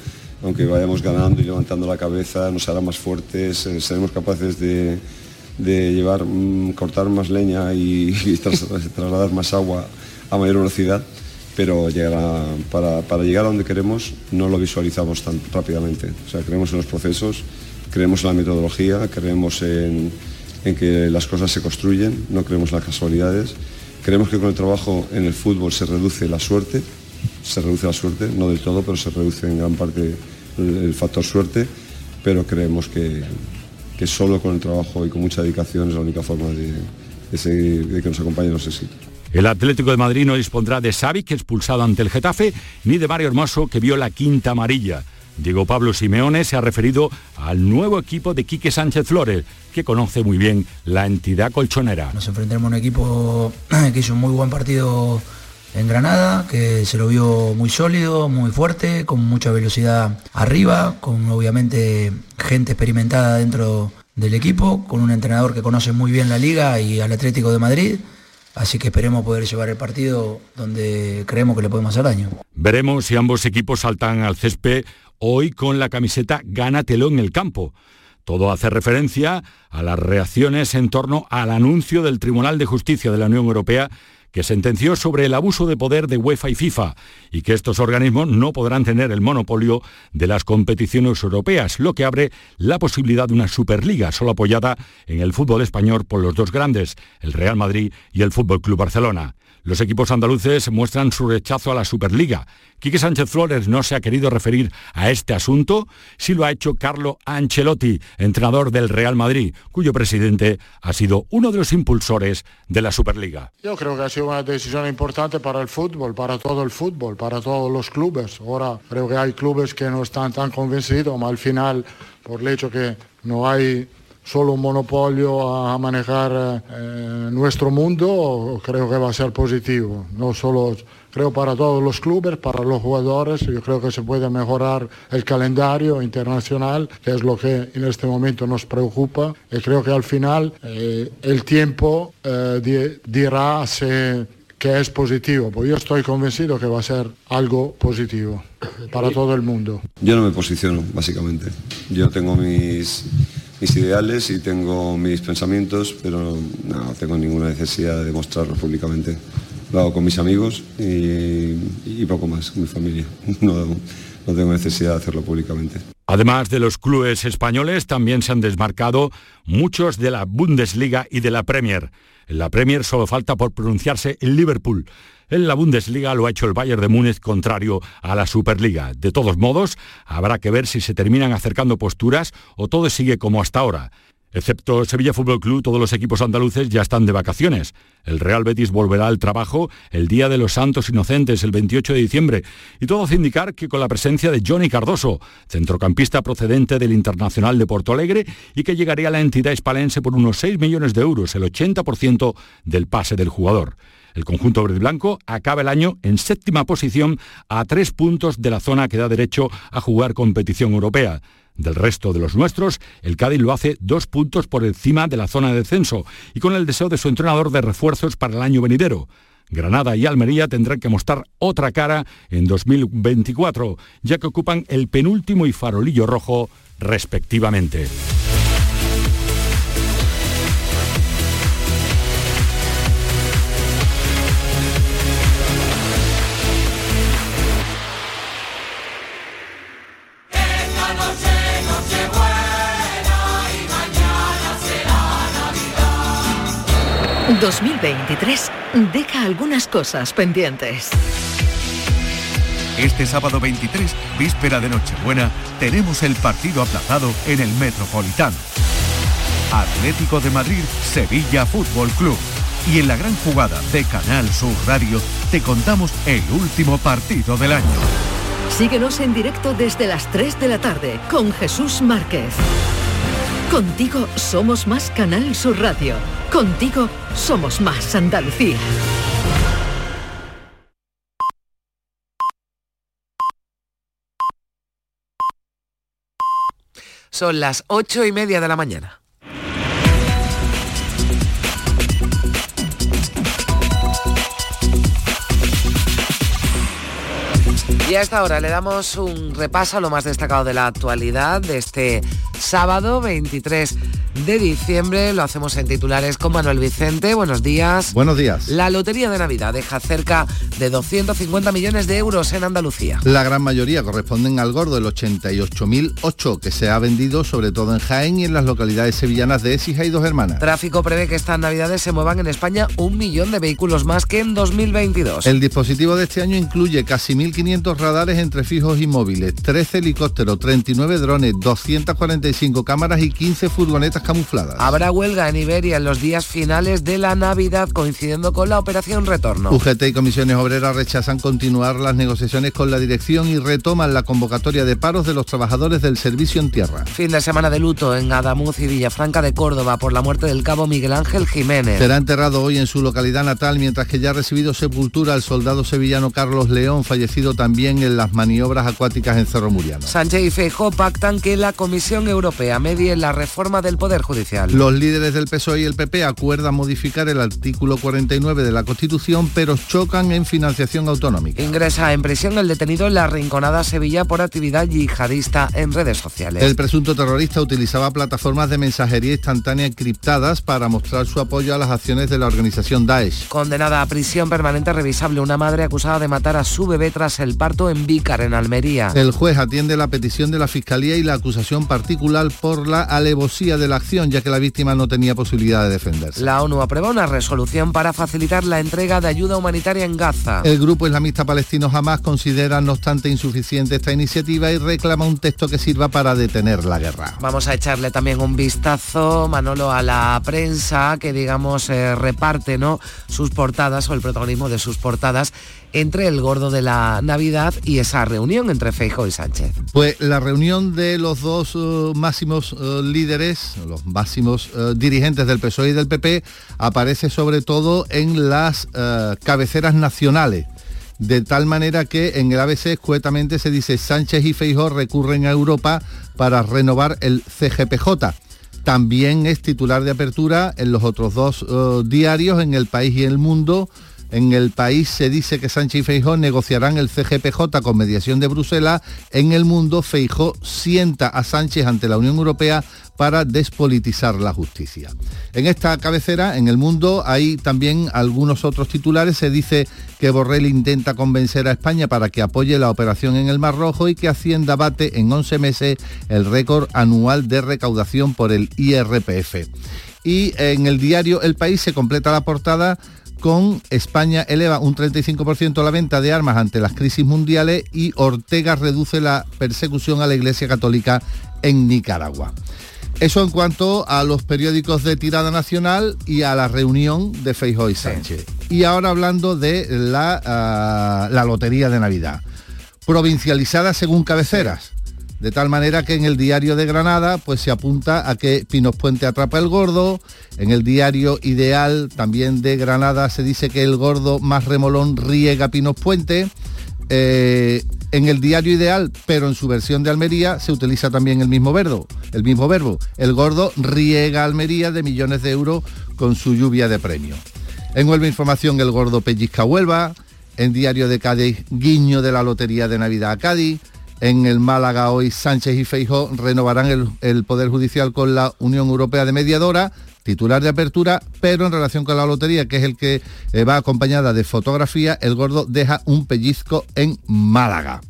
aunque vayamos ganando y levantando la cabeza, nos hará más fuertes, eh, seremos capaces de, de llevar, mm, cortar más leña y, (laughs) trasladar más agua a mayor velocidad, pero para, llegar a donde queremos no lo visualizamos tan rápidamente. O sea, creemos en los procesos, creemos en la metodología, creemos en, que las cosas se construyen, no creemos en las casualidades. Creemos que con el trabajo en el fútbol se reduce la suerte, se reduce la suerte, no del todo, pero se reduce en gran parte el factor suerte, pero creemos que, que solo con el trabajo y con mucha dedicación es la única forma de, que nos acompañen los éxitos. El Atlético de Madrid no dispondrá de Xavi, que expulsado ante el Getafe, ni de Mario Hermoso, que vio la quinta amarilla. Diego Pablo Simeone se ha referido al nuevo equipo de Quique Sánchez Flores, que conoce muy bien la entidad colchonera. Nos enfrentaremos a un equipo (clears throat) que hizo un muy buen partido en Granada, que se lo vio muy sólido, muy fuerte, con mucha velocidad arriba, con obviamente gente experimentada dentro del equipo, con un entrenador que conoce muy bien la liga y al Atlético de Madrid. Así que esperemos poder llevar el partido donde creemos que le podemos hacer daño. Veremos si ambos equipos saltan al césped hoy con la camiseta Gánatelo en el campo. Todo hace referencia a las reacciones en torno al anuncio del Tribunal de Justicia de la Unión Europea que sentenció sobre el abuso de poder de UEFA y FIFA y que estos organismos no podrán tener el monopolio de las competiciones europeas, lo que abre la posibilidad de una Superliga solo apoyada en el fútbol español por los dos grandes, el Real Madrid y el Fútbol Club Barcelona. Los equipos andaluces muestran su rechazo a la Superliga. Quique Sánchez Flores no se ha querido referir a este asunto, sí lo ha hecho Carlo Ancelotti, entrenador del Real Madrid, cuyo presidente ha sido uno de los impulsores de la Superliga. Yo creo que ha sido una decisión importante para el fútbol, para todo el fútbol, para todos los clubes. Ahora creo que hay clubes que no están tan convencidos, pero al final, por el hecho que no hay solo un monopolio a manejar eh, nuestro mundo, creo que va a ser positivo. No solo creo para todos los clubes, para los jugadores, yo creo que se puede mejorar el calendario internacional, que es lo que en este momento nos preocupa. Y creo que al final eh, el tiempo eh, dirá que es positivo, pues yo estoy convencido que va a ser algo positivo para todo el mundo. Yo no me posiciono, básicamente. Yo tengo mis mis ideales y tengo mis pensamientos, pero no tengo ninguna necesidad de mostrarlos públicamente. Lo hago con mis amigos y, poco más, con mi familia. (laughs) No, no tengo necesidad de hacerlo públicamente. Además de los clubes españoles, también se han desmarcado muchos de la Bundesliga y de la Premier. En la Premier solo falta por pronunciarse el Liverpool. En la Bundesliga lo ha hecho el Bayern de Múnich contrario a la Superliga. De todos modos, habrá que ver si se terminan acercando posturas o todo sigue como hasta ahora. Excepto Sevilla Fútbol Club, todos los equipos andaluces ya están de vacaciones. El Real Betis volverá al trabajo el Día de los Santos Inocentes, el 28 de diciembre, y todo hace indicar que con la presencia de Johnny Cardoso, centrocampista procedente del Internacional de Porto Alegre y que llegaría a la entidad hispalense por unos 6 millones de euros, el 80% del pase del jugador. El conjunto verde blanco acaba el año en séptima posición a tres puntos de la zona que da derecho a jugar competición europea. Del resto de los nuestros, el Cádiz lo hace dos puntos por encima de la zona de descenso y con el deseo de su entrenador de refuerzos para el año venidero. Granada y Almería tendrán que mostrar otra cara en 2024, ya que ocupan el penúltimo y farolillo rojo respectivamente. 2023 deja algunas cosas pendientes. Este sábado 23, víspera de Nochebuena, tenemos el partido aplazado en el Metropolitano. Atlético de Madrid, Sevilla Fútbol Club. Y en la gran jugada de Canal Sur Radio te contamos el último partido del año. Síguenos en directo desde las 3 de la tarde con Jesús Márquez. Contigo somos más Canal Sur Radio. Contigo somos más Andalucía. Son las ocho y media de la mañana. Y a esta hora le damos un repaso a lo más destacado de la actualidad de este sábado 23 de diciembre. Lo hacemos en titulares con Manuel Vicente. Buenos días. Buenos días. La Lotería de Navidad deja cerca de 250 millones de euros en Andalucía. La gran mayoría corresponden al gordo, el 88.008, que se ha vendido sobre todo en Jaén y en las localidades sevillanas de Écija y Dos Hermanas. Tráfico prevé que estas navidades se muevan en España un millón de vehículos más que en 2022. El dispositivo de este año incluye casi 1.500 radares entre fijos y móviles, 13 helicópteros, 39 drones, 245 cámaras y 15 furgonetas camufladas. Habrá huelga en Iberia en los días finales de la Navidad coincidiendo con la operación retorno. UGT y comisiones obreras rechazan continuar las negociaciones con la dirección y retoman la convocatoria de paros de los trabajadores del servicio en tierra. Fin de semana de luto en Adamuz y Villafranca de Córdoba por la muerte del cabo Miguel Ángel Jiménez. Será enterrado hoy en su localidad natal mientras que ya ha recibido sepultura el soldado sevillano Carlos León, fallecido también en las maniobras acuáticas en Cerro Muriano. Sánchez y Feijóo pactan que la Comisión Europea medie la reforma del Poder Judicial. Los líderes del PSOE y el PP acuerdan modificar el artículo 49 de la Constitución, pero chocan en financiación autonómica. Ingresa en prisión el detenido en la Rinconada Sevilla por actividad yihadista en redes sociales. El presunto terrorista utilizaba plataformas de mensajería instantánea encriptadas para mostrar su apoyo a las acciones de la organización Daesh. Condenada a prisión permanente revisable una madre acusada de matar a su bebé tras el parto en Vícar, en Almería. El juez atiende la petición de la Fiscalía y la acusación particular por la alevosía de la acción, ya que la víctima no tenía posibilidad de defenderse. La ONU aprueba una resolución para facilitar la entrega de ayuda humanitaria en Gaza. El grupo islamista palestino Hamas considera no obstante insuficiente esta iniciativa y reclama un texto que sirva para detener la guerra. Vamos a echarle también un vistazo, Manolo, a la prensa que digamos eh, reparte ¿no? sus portadas o el protagonismo de sus portadas entre el gordo de la Navidad y esa reunión entre Feijo y Sánchez. Pues la reunión de los dos uh, máximos uh, líderes, los máximos uh, dirigentes del PSOE y del PP, aparece sobre todo en las cabeceras nacionales. De tal manera que en el ABC escuetamente se dice Sánchez y Feijóo recurren a Europa para renovar el CGPJ. También es titular de apertura en los otros dos diarios, en El País y El Mundo, en el país se dice que Sánchez y Feijó negociarán el CGPJ con mediación de Bruselas. En el mundo, Feijó sienta a Sánchez ante la Unión Europea para despolitizar la justicia. En esta cabecera, en el mundo, hay también algunos otros titulares. Se dice que Borrell intenta convencer a España para que apoye la operación en el Mar Rojo y que Hacienda bate en 11 meses el récord anual de recaudación por el IRPF. Y en el diario El País se completa la portada con España eleva un 35% la venta de armas ante las crisis mundiales y Ortega reduce la persecución a la Iglesia Católica en Nicaragua. Eso en cuanto a los periódicos de tirada nacional y a la reunión de Feijóo y Sánchez. Y ahora hablando de la, uh, la Lotería de Navidad. Provincializada según cabeceras. De tal manera que en el diario de Granada pues se apunta a que Pinos Puente atrapa el gordo. En el diario Ideal también de Granada se dice que el gordo más remolón riega Pinos Puente. Eh, en el diario Ideal, pero en su versión de Almería, se utiliza también el mismo verbo. El mismo verbo. El gordo riega Almería de millones de euros con su lluvia de premios. En Huelva Información, el gordo pellizca Huelva. En Diario de Cádiz, guiño de la Lotería de Navidad a Cádiz. En el Málaga hoy Sánchez y Feijó renovarán el, el, Poder Judicial con la Unión Europea de Mediadora, titular de apertura, pero en relación con la lotería, que es el que eh, va acompañada de fotografía, el gordo deja un pellizco en Málaga.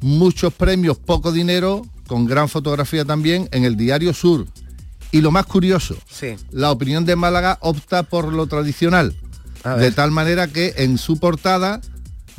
Muchos premios, poco dinero, con gran fotografía también en el Diario Sur. Y lo más curioso, sí. la opinión de Málaga opta por lo tradicional, de tal manera que en su portada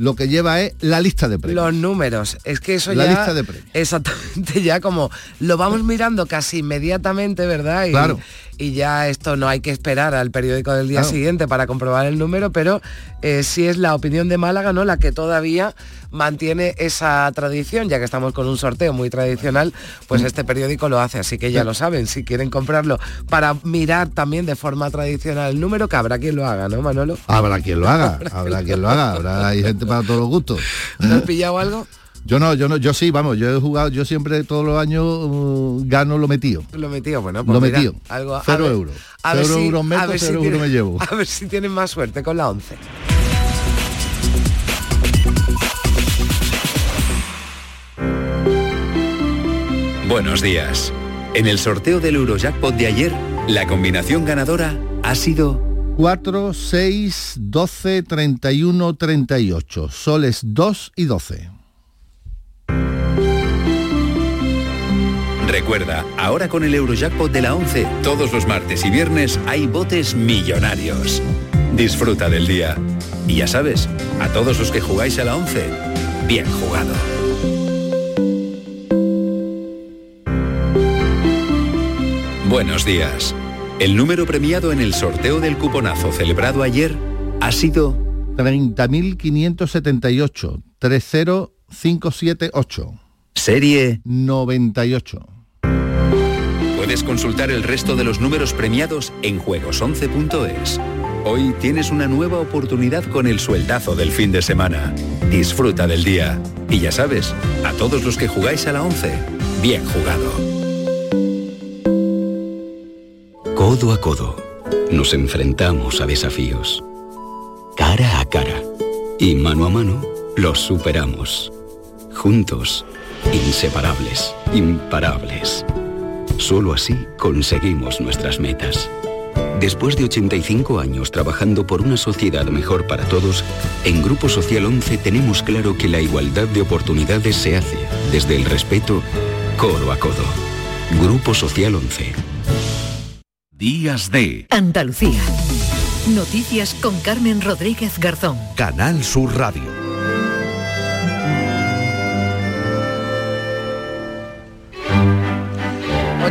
lo que lleva es la lista de premios. Los números. Es que eso la ya... lista de premios. (laughs) Exactamente, ya como lo vamos mirando casi inmediatamente, ¿verdad? Y, Claro. Y ya esto no hay que esperar al periódico del día Claro. siguiente para comprobar el número, pero eh, sí es la opinión de Málaga, ¿no? La que todavía mantiene esa tradición, ya que estamos con un sorteo muy tradicional, pues Mm. este periódico lo hace, así que ya lo saben, si quieren comprarlo para mirar también de forma tradicional el número, que habrá quien lo haga, ¿no, Manolo? Habrá quien lo haga, (laughs) habrá quien lo haga, habrá hay gente para todos los gustos. ¿No has pillado algo? Yo no, yo no, yo sí, vamos, yo he jugado, yo siempre todos los años uh, gano lo metido. Lo metido, bueno, pues Lo mira, metido. algo, a Cero ver- euros. a ver Cero si- euros a meto, ver si cero tiene- euros me llevo. (laughs) A ver si tienen más suerte con la 11. Buenos días. En el sorteo del Eurojackpot de ayer, la combinación ganadora ha sido 4, 6, 12, 31, 38. Soles 2 y 12. Recuerda, ahora con el Eurojackpot de la 11, todos los martes y viernes hay botes millonarios. Disfruta del día. Y ya sabes, a todos los que jugáis a la 11, bien jugado. Buenos días. El número premiado en el sorteo del cuponazo celebrado ayer ha sido 30.578. 30578. Serie 98. Puedes consultar el resto de los números premiados en juegos11.es. Hoy tienes una nueva oportunidad con el sueldazo del fin de semana. Disfruta del día. Y ya sabes, a todos los que jugáis a la 11, bien jugado. Codo a codo, nos enfrentamos a desafíos. Cara a cara. Y mano a mano, los superamos. Juntos, inseparables, imparables. Solo así conseguimos nuestras metas. Después de 85 años trabajando por una sociedad mejor para todos, en Grupo Social 11 tenemos claro que la igualdad de oportunidades se hace desde el respeto, codo a codo. Grupo Social 11. Días de Andalucía. Noticias con Carmen Rodríguez Garzón. Canal Sur Radio.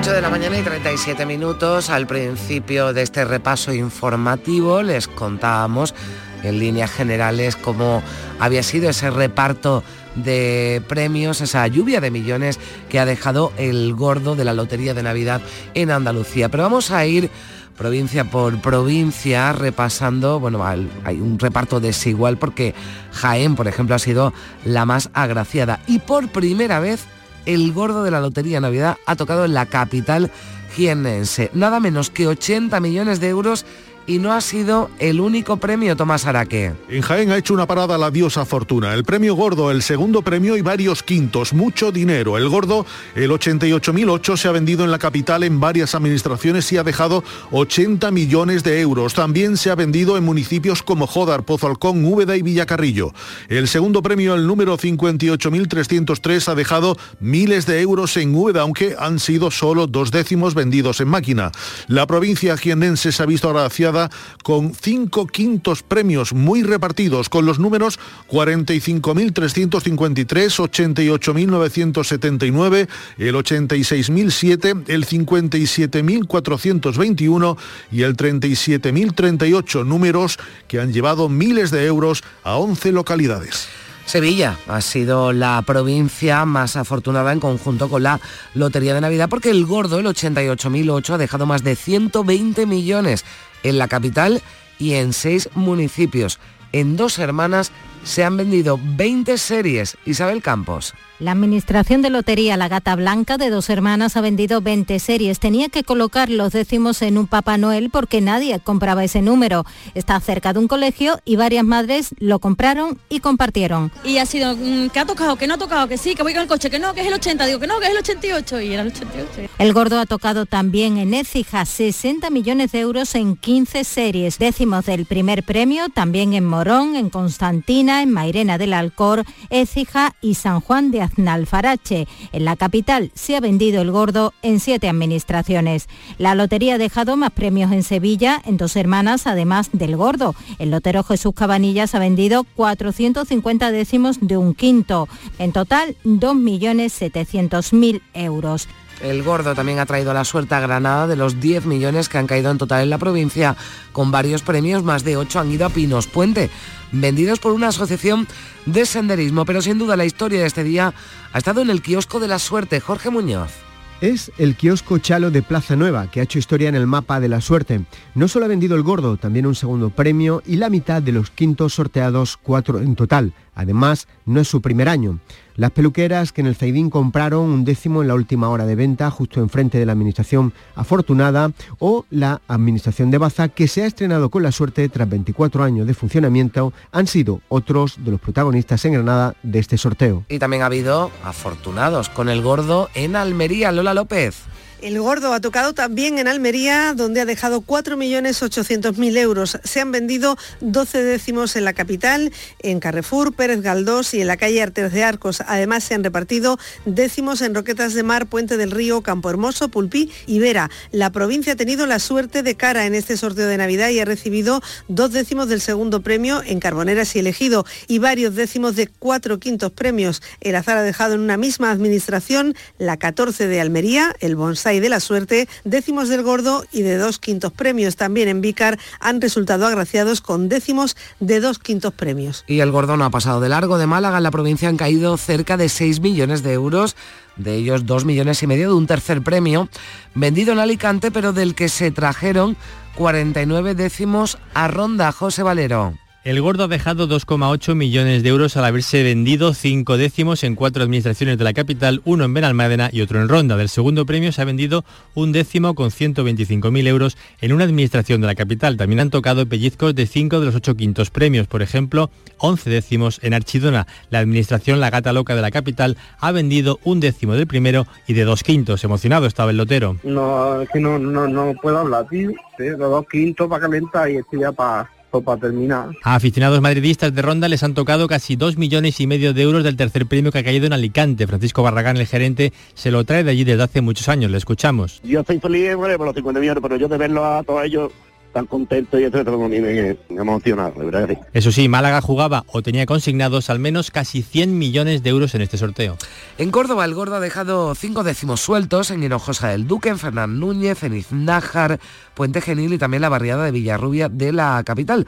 8 de la mañana y 37 minutos. Al principio de este repaso informativo les contábamos en líneas generales cómo había sido ese reparto de premios, esa lluvia de millones que ha dejado el gordo de la Lotería de Navidad en Andalucía. Pero vamos a ir provincia por provincia repasando, bueno, hay un reparto desigual porque Jaén, por ejemplo, ha sido la más agraciada y por primera vez el gordo de la Lotería Navidad ha tocado en la capital jiennense. Nada menos que 80 millones de euros y no ha sido el único premio Tomás Araque. En Jaén ha hecho una parada la diosa Fortuna. El premio gordo, el segundo premio y varios quintos. Mucho dinero. El gordo, el 88.008, se ha vendido en la capital en varias administraciones y ha dejado 80 millones de euros. También se ha vendido en municipios como Jodar, Pozo Alcón, Úbeda y Villacarrillo. El segundo premio, el número 58.303, ha dejado miles de euros en Úbeda, aunque han sido solo dos décimos vendidos en máquina. La provincia jiennense se ha visto agraciada con cinco quintos premios muy repartidos, con los números 45.353, 88.979, el 86.007, el 57.421 y el 37.038, números que han llevado miles de euros a 11 localidades. Sevilla ha sido la provincia más afortunada en conjunto con la Lotería de Navidad porque el gordo, el 88.008, ha dejado más de 120 millones en la capital y en seis municipios. En dos hermanas se han vendido 20 series. Isabel Campos. La Administración de Lotería La Gata Blanca de dos hermanas ha vendido 20 series. Tenía que colocar los décimos en un Papá Noel porque nadie compraba ese número. Está cerca de un colegio y varias madres lo compraron y compartieron. Y ha sido, mm, que ha tocado, que no ha tocado, que sí, que voy con el coche, que no, que es el 80, digo que no, que es el 88 y era el 88. El gordo ha tocado también en Écija 60 millones de euros en 15 series. Décimos del primer premio también en Morón, en Constantina, en Mairena del Alcor, Écija y San Juan de En la capital se ha vendido el gordo en siete administraciones. La lotería ha dejado más premios en Sevilla, en dos hermanas, además del gordo. El lotero Jesús Cabanillas ha vendido 450 décimos de un quinto. En total, 2.700.000 euros. El gordo también ha traído la suerte a Granada de los 10 millones que han caído en total en la provincia. Con varios premios, más de 8 han ido a Pinos Puente, vendidos por una asociación de senderismo. Pero sin duda la historia de este día ha estado en el kiosco de la suerte. Jorge Muñoz es el kiosco Chalo de Plaza Nueva, que ha hecho historia en el mapa de la suerte. No solo ha vendido el gordo, también un segundo premio y la mitad de los quintos sorteados, cuatro en total. Además, no es su primer año. Las peluqueras que en el Zaidín compraron un décimo en la última hora de venta, justo enfrente de la Administración Afortunada, o la Administración de Baza, que se ha estrenado con la suerte tras 24 años de funcionamiento, han sido otros de los protagonistas en Granada de este sorteo. Y también ha habido afortunados con el gordo en Almería, Lola López. El gordo ha tocado también en Almería, donde ha dejado 4.800.000 euros. Se han vendido 12 décimos en la capital, en Carrefour, Pérez Galdós y en la calle Artes de Arcos. Además, se han repartido décimos en Roquetas de Mar, Puente del Río, Campo Hermoso, Pulpí y Vera. La provincia ha tenido la suerte de cara en este sorteo de Navidad y ha recibido dos décimos del segundo premio en Carboneras y Elegido y varios décimos de cuatro quintos premios. El azar ha dejado en una misma administración la 14 de Almería, el Bonsai y de la suerte, décimos del gordo y de dos quintos premios. También en Vícar han resultado agraciados con décimos de dos quintos premios. Y el gordo no ha pasado de largo. De Málaga en la provincia han caído cerca de 6 millones de euros de ellos 2 millones y medio de un tercer premio, vendido en Alicante, pero del que se trajeron 49 décimos a Ronda, José Valero. El gordo ha dejado 2,8 millones de euros al haberse vendido cinco décimos en cuatro administraciones de la capital, uno en Benalmádena y otro en Ronda. Del segundo premio se ha vendido un décimo con 125.000 euros en una administración de la capital. También han tocado pellizcos de cinco de los ocho quintos premios. Por ejemplo, 11 décimos en Archidona. La administración La Gata Loca de la capital ha vendido un décimo del primero y de dos quintos. Emocionado estaba el lotero. No, es que no, no, puedo hablar, tío. De dos quintos para calentar y estoy ya para para terminar. A aficionados madridistas de Ronda les han tocado casi dos millones y medio de euros del tercer premio que ha caído en Alicante. Francisco Barragán, el gerente, se lo trae de allí desde hace muchos años. Le escuchamos. Yo estoy feliz por los 50 millones, pero yo de verlo a todos ellos tan contento y etcétera, me emocionado, ¿verdad? Eso sí, Málaga jugaba o tenía consignados al menos casi 100 millones de euros en este sorteo. En Córdoba el Gordo ha dejado cinco décimos sueltos en Hinojosa del Duque, en Fernán Núñez, en Iznájar, Puente Genil y también la barriada de Villarrubia de la capital.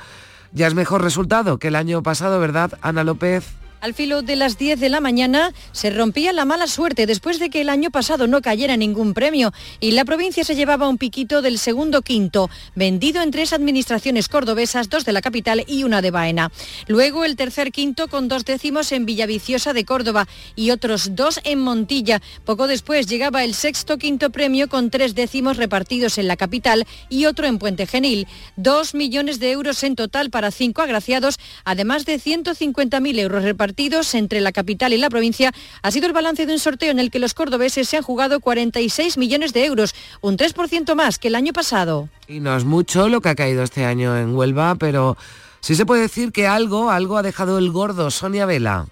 Ya es mejor resultado que el año pasado, ¿verdad, Ana López? Al filo de las 10 de la mañana se rompía la mala suerte después de que el año pasado no cayera ningún premio y la provincia se llevaba un piquito del segundo quinto, vendido en tres administraciones cordobesas, dos de la capital y una de Baena. Luego el tercer quinto con dos décimos en Villaviciosa de Córdoba y otros dos en Montilla. Poco después llegaba el sexto quinto premio con tres décimos repartidos en la capital y otro en Puente Genil. Dos millones de euros en total para cinco agraciados, además de 150.000 euros repartidos entre la capital y la provincia ha sido el balance de un sorteo en el que los cordobeses se han jugado 46 millones de euros, un 3% más que el año pasado. Y no es mucho lo que ha caído este año en Huelva, pero sí se puede decir que algo, algo ha dejado el gordo, Sonia Vela.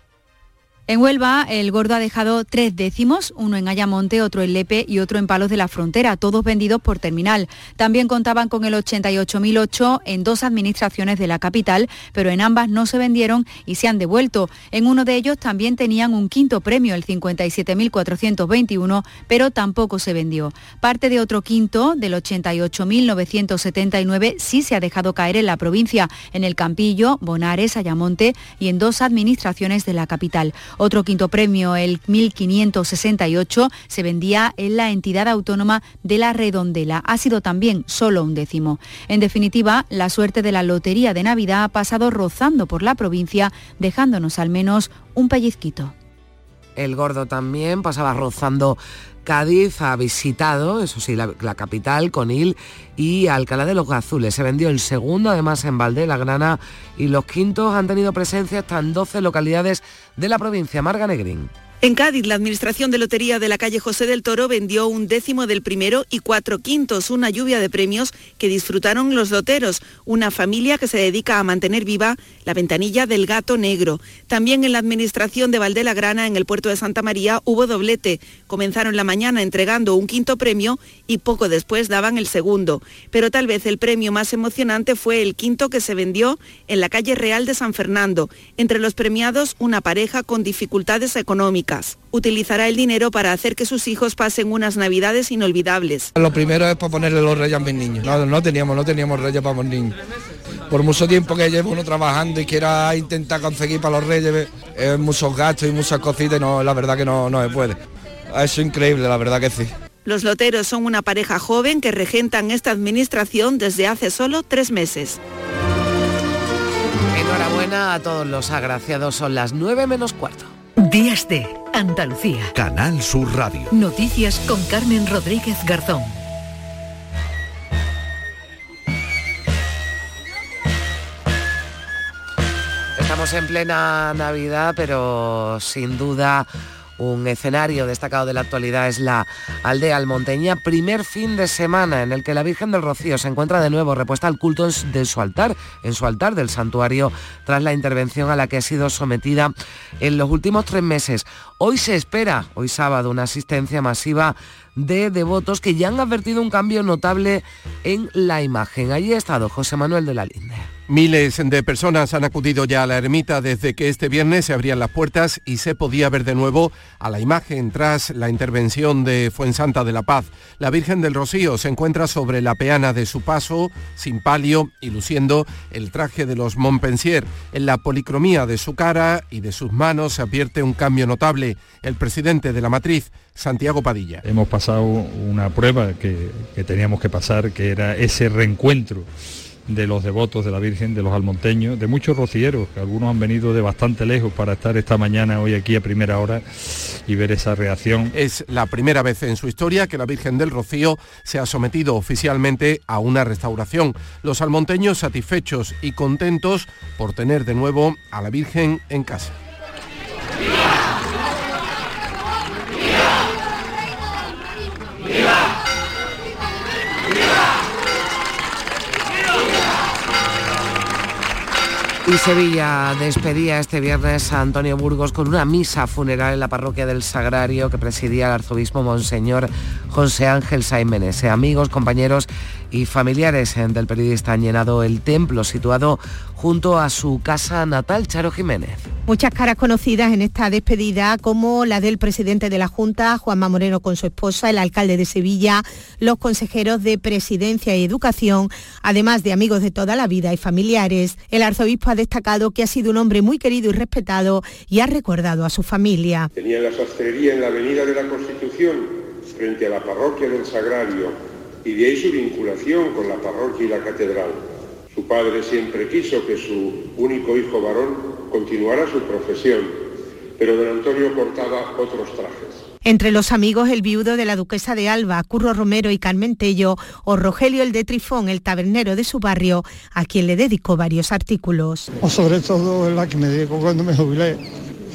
En Huelva, el gordo ha dejado tres décimos, uno en Ayamonte, otro en Lepe y otro en Palos de la Frontera, todos vendidos por terminal. También contaban con el 88.008 en dos administraciones de la capital, pero en ambas no se vendieron y se han devuelto. En uno de ellos también tenían un quinto premio, el 57.421, pero tampoco se vendió. Parte de otro quinto, del 88.979, sí se ha dejado caer en la provincia, en el Campillo, Bonares, Ayamonte y en dos administraciones de la capital. Otro quinto premio, el 1568, se vendía en la entidad autónoma de la Redondela. Ha sido también solo un décimo. En definitiva, la suerte de la Lotería de Navidad ha pasado rozando por la provincia, dejándonos al menos un pellizquito. El gordo también pasaba rozando Cádiz ha visitado, eso sí, la, capital, Conil y Alcalá de los Azules. Se vendió el segundo, además, en Valdé, La Grana, y los quintos han tenido presencia hasta en 12 localidades de la provincia. Marga Negrín. En Cádiz, la Administración de Lotería de la calle José del Toro vendió un décimo del primero y cuatro quintos, una lluvia de premios que disfrutaron los loteros, una familia que se dedica a mantener viva la ventanilla del gato negro. También en la Administración de Valdelagrana, en el puerto de Santa María, hubo doblete. Comenzaron la mañana entregando un quinto premio y poco después daban el segundo. Pero tal vez el premio más emocionante fue el quinto que se vendió en la calle Real de San Fernando. Entre los premiados, una pareja con dificultades económicas. Utilizará el dinero para hacer que sus hijos pasen unas navidades inolvidables. Lo primero es para ponerle los reyes a mis niños. No, no teníamos, no teníamos reyes para mis niños. Por mucho tiempo que llevo uno trabajando y quiera intentar conseguir para los reyes, es muchos gastos y muchas cositas y no, la verdad que no, no se puede. Eso es increíble, la verdad que sí. Los loteros son una pareja joven que regentan esta administración desde hace solo tres meses. Enhorabuena a todos los agraciados, son las 9 menos cuarto. Días de Andalucía. Canal Sur Radio. Noticias con Carmen Rodríguez Garzón. Estamos en plena Navidad, pero sin duda un escenario destacado de la actualidad es la aldea almonteña, primer fin de semana en el que la Virgen del Rocío se encuentra de nuevo repuesta al culto de su altar, en su altar del santuario, tras la intervención a la que ha sido sometida en los últimos tres meses. Hoy se espera, hoy sábado, una asistencia masiva de devotos que ya han advertido un cambio notable en la imagen. Allí ha estado José Manuel de la Linde. Miles de personas han acudido ya a la ermita desde que este viernes se abrían las puertas y se podía ver de nuevo a la imagen tras la intervención de Fuensanta de la Paz. La Virgen del Rocío se encuentra sobre la peana de su paso, sin palio y luciendo el traje de los Montpensier. En la policromía de su cara y de sus manos se advierte un cambio notable. El presidente de la matriz, Santiago Padilla. Hemos pasado una prueba que, que teníamos que pasar, que era ese reencuentro de los devotos de la Virgen, de los almonteños, de muchos rocieros, que algunos han venido de bastante lejos para estar esta mañana hoy aquí a primera hora y ver esa reacción. Es la primera vez en su historia que la Virgen del Rocío se ha sometido oficialmente a una restauración. Los almonteños satisfechos y contentos por tener de nuevo a la Virgen en casa. Y Sevilla despedía este viernes a Antonio Burgos con una misa funeral en la parroquia del Sagrario que presidía el arzobispo Monseñor José Ángel Saimenes. Amigos, compañeros y familiares del periodista han llenado el templo situado junto a su casa natal, Charo Jiménez. Muchas caras conocidas en esta despedida, como la del presidente de la Junta, Juanma Moreno, con su esposa, el alcalde de Sevilla, los consejeros de Presidencia y Educación, además de amigos de toda la vida y familiares. El arzobispo ha destacado que ha sido un hombre muy querido y respetado y ha recordado a su familia. Tenía la sastrería en la Avenida de la Constitución, frente a la parroquia del Sagrario y de ahí su vinculación con la parroquia y la catedral. Su padre siempre quiso que su único hijo varón continuara su profesión, pero don Antonio cortaba otros trajes. Entre los amigos, el viudo de la duquesa de Alba, Curro Romero y Carmen Tello, o Rogelio el de Trifón, el tabernero de su barrio, a quien le dedicó varios artículos. O sobre todo la que me dedicó cuando me jubilé,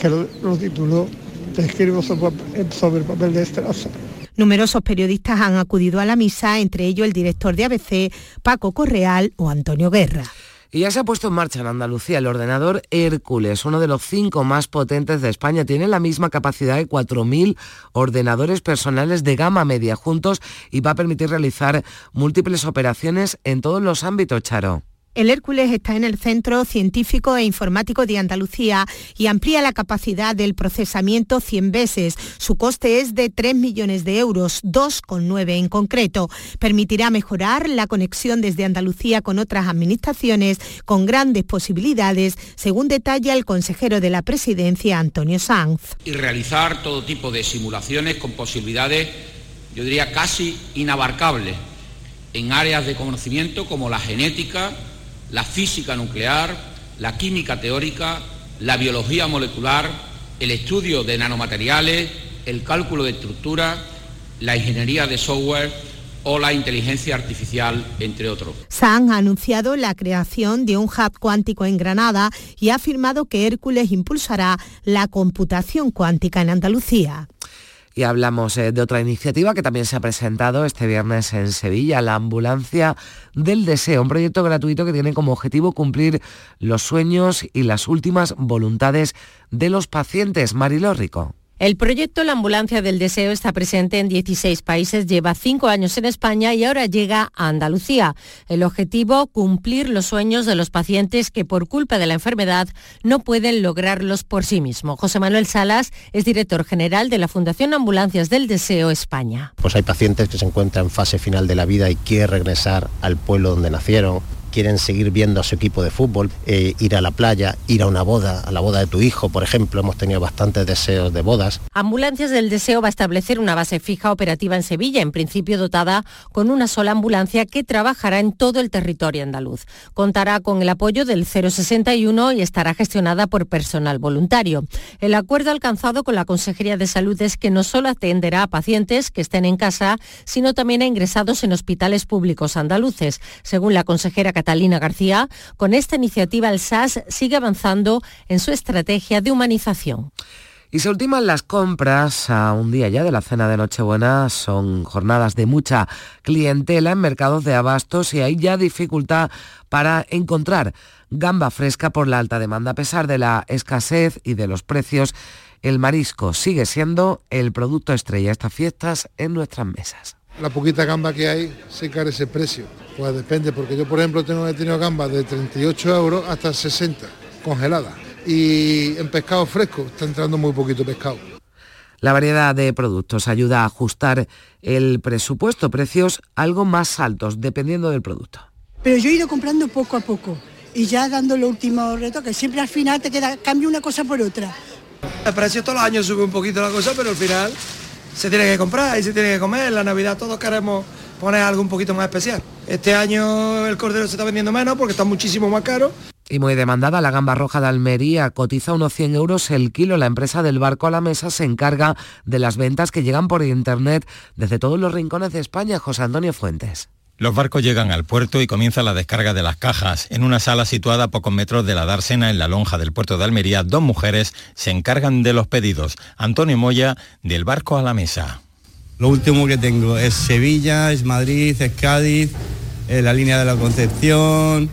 que lo, tituló Te escribo sobre, sobre el papel de estraza. Numerosos periodistas han acudido a la misa, entre ellos el director de ABC, Paco Correal o Antonio Guerra. Y ya se ha puesto en marcha en Andalucía el ordenador Hércules, uno de los cinco más potentes de España. Tiene la misma capacidad de 4.000 ordenadores personales de gama media juntos y va a permitir realizar múltiples operaciones en todos los ámbitos, Charo. El Hércules está en el Centro Científico e Informático de Andalucía y amplía la capacidad del procesamiento 100 veces. Su coste es de 3 millones de euros, 2,9 en concreto. Permitirá mejorar la conexión desde Andalucía con otras administraciones con grandes posibilidades, según detalla el consejero de la presidencia, Antonio Sanz. Y realizar todo tipo de simulaciones con posibilidades, yo diría, casi inabarcables en áreas de conocimiento como la genética, la física nuclear, la química teórica, la biología molecular, el estudio de nanomateriales, el cálculo de estructura, la ingeniería de software o la inteligencia artificial, entre otros. SAN ha anunciado la creación de un hub cuántico en Granada y ha afirmado que Hércules impulsará la computación cuántica en Andalucía. Y hablamos eh, de otra iniciativa que también se ha presentado este viernes en Sevilla, la Ambulancia del Deseo, un proyecto gratuito que tiene como objetivo cumplir los sueños y las últimas voluntades de los pacientes. Marilo Rico. El proyecto La Ambulancia del Deseo está presente en 16 países, lleva cinco años en España y ahora llega a Andalucía. El objetivo, cumplir los sueños de los pacientes que por culpa de la enfermedad no pueden lograrlos por sí mismos. José Manuel Salas es director general de la Fundación Ambulancias del Deseo España. Pues hay pacientes que se encuentran en fase final de la vida y quieren regresar al pueblo donde nacieron quieren seguir viendo a su equipo de fútbol, eh, ir a la playa, ir a una boda, a la boda de tu hijo, por ejemplo. Hemos tenido bastantes deseos de bodas. Ambulancias del Deseo va a establecer una base fija operativa en Sevilla, en principio dotada con una sola ambulancia que trabajará en todo el territorio andaluz. Contará con el apoyo del 061 y estará gestionada por personal voluntario. El acuerdo alcanzado con la Consejería de Salud es que no solo atenderá a pacientes que estén en casa, sino también a ingresados en hospitales públicos andaluces. Según la consejera Catalina García, con esta iniciativa el SAS sigue avanzando en su estrategia de humanización. Y se ultiman las compras a un día ya de la cena de Nochebuena. Son jornadas de mucha clientela en mercados de abastos y hay ya dificultad para encontrar gamba fresca por la alta demanda. A pesar de la escasez y de los precios, el marisco sigue siendo el producto estrella de estas fiestas en nuestras mesas la poquita gamba que hay se encarece el precio. Pues depende, porque yo por ejemplo tengo he tenido gambas de 38 euros hasta 60, congeladas. Y en pescado fresco está entrando muy poquito pescado. La variedad de productos ayuda a ajustar el presupuesto, precios algo más altos dependiendo del producto. Pero yo he ido comprando poco a poco y ya dando los últimos retos, que siempre al final te queda, cambia una cosa por otra. El precio todos los años sube un poquito la cosa, pero al final se tiene que comprar y se tiene que comer. En la Navidad todos queremos poner algo un poquito más especial. Este año el cordero se está vendiendo menos porque está muchísimo más caro. Y muy demandada, la gamba roja de Almería cotiza unos 100 euros el kilo. La empresa del barco a la mesa se encarga de las ventas que llegan por internet desde todos los rincones de España. José Antonio Fuentes. Los barcos llegan al puerto y comienza la descarga de las cajas. En una sala situada a pocos metros de la dársena en la lonja del puerto de Almería, dos mujeres se encargan de los pedidos. Antonio Moya, del barco a la mesa. Lo último que tengo es Sevilla, es Madrid, es Cádiz, es la línea de la Concepción,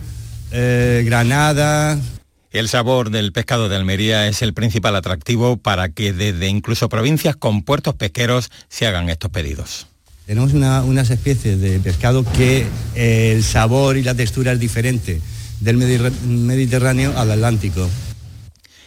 eh, Granada, el sabor del pescado de Almería es el principal atractivo para que desde incluso provincias con puertos pesqueros se hagan estos pedidos. Tenemos unas especies de pescado que eh, el sabor y la textura es diferente del Mediterráneo al Atlántico.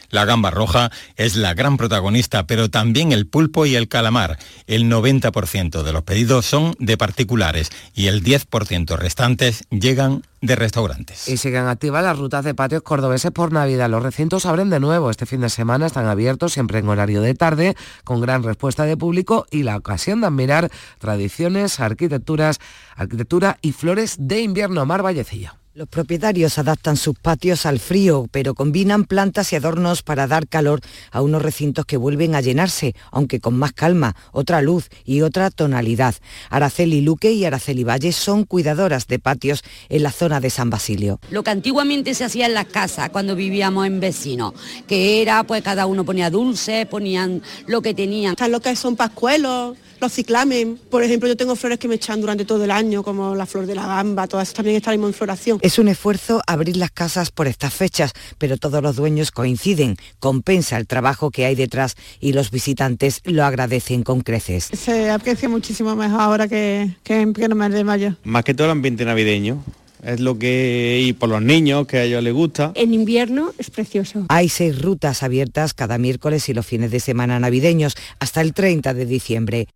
La gamba roja es la gran protagonista, pero también el pulpo y el calamar. El 90% de los pedidos son de particulares y el 10% restantes llegan de restaurantes. Y siguen activas las rutas de patios cordobeses por Navidad. Los recintos abren de nuevo. Este fin de semana están abiertos siempre en horario de tarde, con gran respuesta de público y la ocasión de admirar tradiciones, arquitecturas, arquitectura y flores de invierno. Mar Vallecillo. Los propietarios adaptan sus patios al frío, pero combinan plantas y adornos para dar calor a unos recintos que vuelven a llenarse, aunque con más calma, otra luz y otra tonalidad. Araceli Luque y Araceli Valle son cuidadoras de patios en la zona de San Basilio. Lo que antiguamente se hacía en las casas cuando vivíamos en vecinos, que era pues cada uno ponía dulces, ponían lo que tenían. Están lo que son pascuelos los ciclamen. Por ejemplo, yo tengo flores que me echan durante todo el año, como la flor de la gamba, todas también están en floración. Es un esfuerzo abrir las casas por estas fechas, pero todos los dueños coinciden, compensa el trabajo que hay detrás y los visitantes lo agradecen con creces. Se aprecia muchísimo mejor ahora que, que en pleno mes de mayo. Más que todo el ambiente navideño, es lo que y por los niños que a ellos les gusta. En invierno es precioso. Hay seis rutas abiertas cada miércoles y los fines de semana navideños hasta el 30 de diciembre.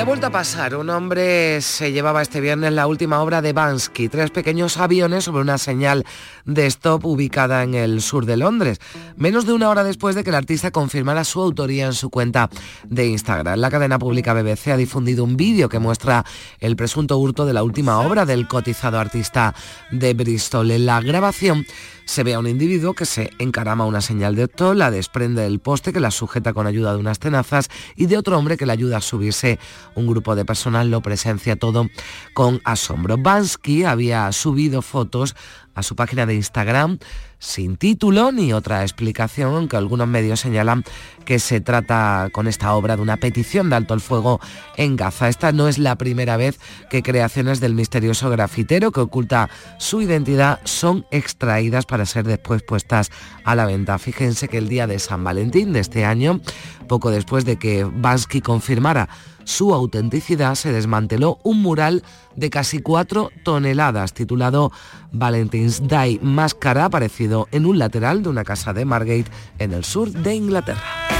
Ha vuelto a pasar, un hombre se llevaba este viernes la última obra de Bansky, tres pequeños aviones sobre una señal de stop ubicada en el sur de Londres, menos de una hora después de que el artista confirmara su autoría en su cuenta de Instagram. La cadena pública BBC ha difundido un vídeo que muestra el presunto hurto de la última obra del cotizado artista de Bristol. En la grabación Se ve a un individuo que se encarama una señal de octo, la desprende del poste que la sujeta con ayuda de unas tenazas y de otro hombre que le ayuda a subirse. Un grupo de personal lo presencia todo con asombro. Bansky había subido fotos a su página de Instagram sin título ni otra explicación, aunque algunos medios señalan que se trata con esta obra de una petición de alto el fuego en Gaza. Esta no es la primera vez que creaciones del misterioso grafitero que oculta su identidad son extraídas para ser después puestas a la venta. Fíjense que el día de San Valentín de este año, poco después de que Bansky confirmara su autenticidad, se desmanteló un mural de casi 4 toneladas titulado Valentine's Day Máscara, aparecido en un lateral de una casa de Margate en el sur de Inglaterra.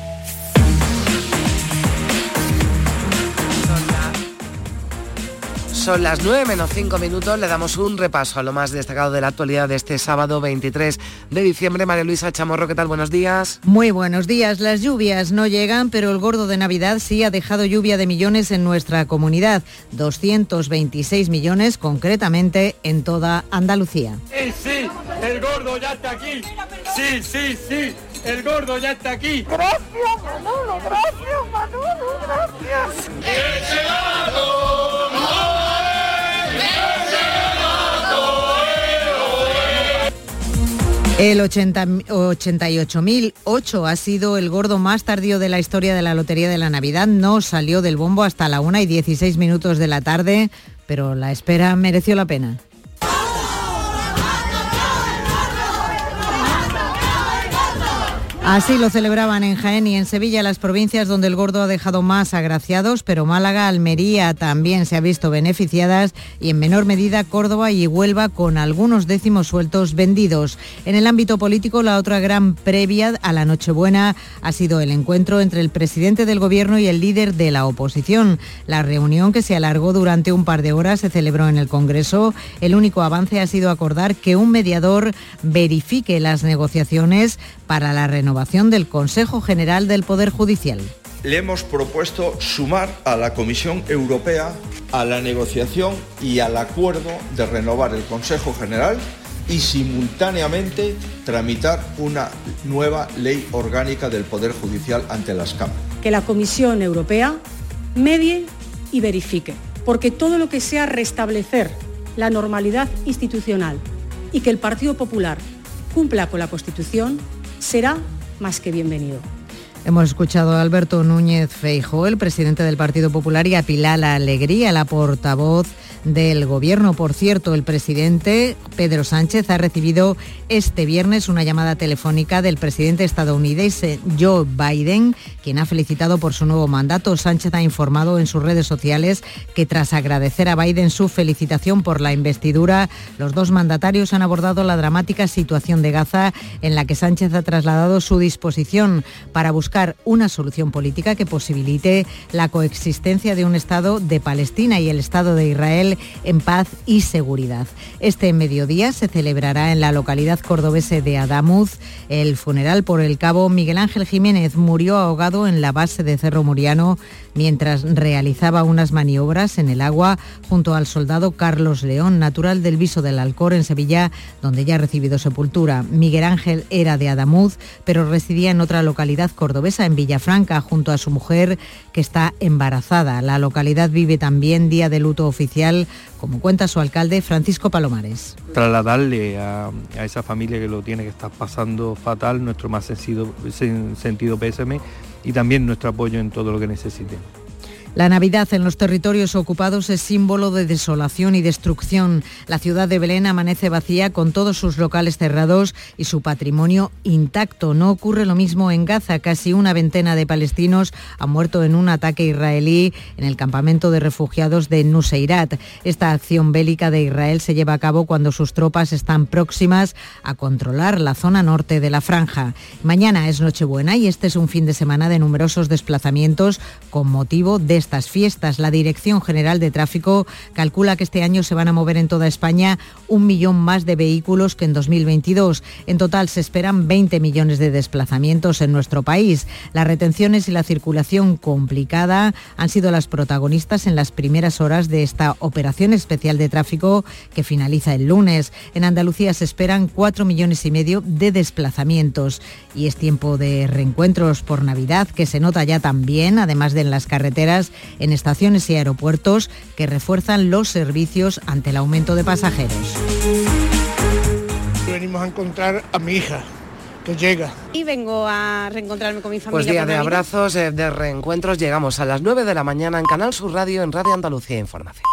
Son las 9 menos 5 minutos, le damos un repaso a lo más destacado de la actualidad de este sábado 23 de diciembre. María Luisa Chamorro, ¿qué tal? Buenos días. Muy buenos días. Las lluvias no llegan, pero el gordo de Navidad sí ha dejado lluvia de millones en nuestra comunidad. 226 millones concretamente en toda Andalucía. Sí, sí, el gordo ya está aquí. Sí, sí, sí, el gordo ya está aquí. Gracias, Manolo, gracias, Manolo, gracias. El 80 88.008 ha sido el gordo más tardío de la historia de la Lotería de la Navidad. No salió del bombo hasta la 1 y 16 minutos de la tarde, pero la espera mereció la pena. Así lo celebraban en Jaén y en Sevilla, las provincias donde el gordo ha dejado más agraciados, pero Málaga, Almería también se ha visto beneficiadas y en menor medida Córdoba y Huelva con algunos décimos sueltos vendidos. En el ámbito político, la otra gran previa a la Nochebuena ha sido el encuentro entre el presidente del gobierno y el líder de la oposición. La reunión que se alargó durante un par de horas se celebró en el Congreso. El único avance ha sido acordar que un mediador verifique las negociaciones para la renovación del Consejo General del Poder Judicial. Le hemos propuesto sumar a la Comisión Europea a la negociación y al acuerdo de renovar el Consejo General y simultáneamente tramitar una nueva ley orgánica del Poder Judicial ante las cámaras. Que la Comisión Europea medie y verifique, porque todo lo que sea restablecer la normalidad institucional y que el Partido Popular cumpla con la Constitución será más que bienvenido. Hemos escuchado a Alberto Núñez Feijóo, el presidente del Partido Popular, y a Pilar Alegría, la portavoz del Gobierno. Por cierto, el presidente Pedro Sánchez ha recibido este viernes una llamada telefónica del presidente estadounidense Joe Biden, quien ha felicitado por su nuevo mandato. Sánchez ha informado en sus redes sociales que tras agradecer a Biden su felicitación por la investidura, los dos mandatarios han abordado la dramática situación de Gaza en la que Sánchez ha trasladado su disposición para buscar una solución política que posibilite la coexistencia de un Estado de Palestina y el Estado de Israel en paz y seguridad. Este mediodía se celebrará en la localidad cordobese de Adamuz el funeral por el cabo Miguel Ángel Jiménez. Murió ahogado en la base de Cerro Muriano mientras realizaba unas maniobras en el agua junto al soldado Carlos León, natural del Viso del Alcor en Sevilla, donde ya ha recibido sepultura. Miguel Ángel era de Adamuz, pero residía en otra localidad cordobesa, en Villafranca, junto a su mujer, que está embarazada. La localidad vive también día de luto oficial, como cuenta su alcalde Francisco Palomares. Trasladarle a, a esa familia que lo tiene que estar pasando fatal nuestro más sentido, sentido pésame y también nuestro apoyo en todo lo que necesiten. La Navidad en los territorios ocupados es símbolo de desolación y destrucción. La ciudad de Belén amanece vacía con todos sus locales cerrados y su patrimonio intacto. No ocurre lo mismo en Gaza. Casi una veintena de palestinos han muerto en un ataque israelí en el campamento de refugiados de Nuseirat. Esta acción bélica de Israel se lleva a cabo cuando sus tropas están próximas a controlar la zona norte de la franja. Mañana es Nochebuena y este es un fin de semana de numerosos desplazamientos con motivo de estas fiestas. La Dirección General de Tráfico calcula que este año se van a mover en toda España un millón más de vehículos que en 2022. En total se esperan 20 millones de desplazamientos en nuestro país. Las retenciones y la circulación complicada han sido las protagonistas en las primeras horas de esta operación especial de tráfico que finaliza el lunes. En Andalucía se esperan 4 millones y medio de desplazamientos y es tiempo de reencuentros por Navidad que se nota ya también, además de en las carreteras en estaciones y aeropuertos que refuerzan los servicios ante el aumento de pasajeros. Venimos a encontrar a mi hija que llega. Y vengo a reencontrarme con mi familia. Pues día de abrazos, eh, de reencuentros, llegamos a las 9 de la mañana en Canal Sur Radio, en Radio Andalucía Información.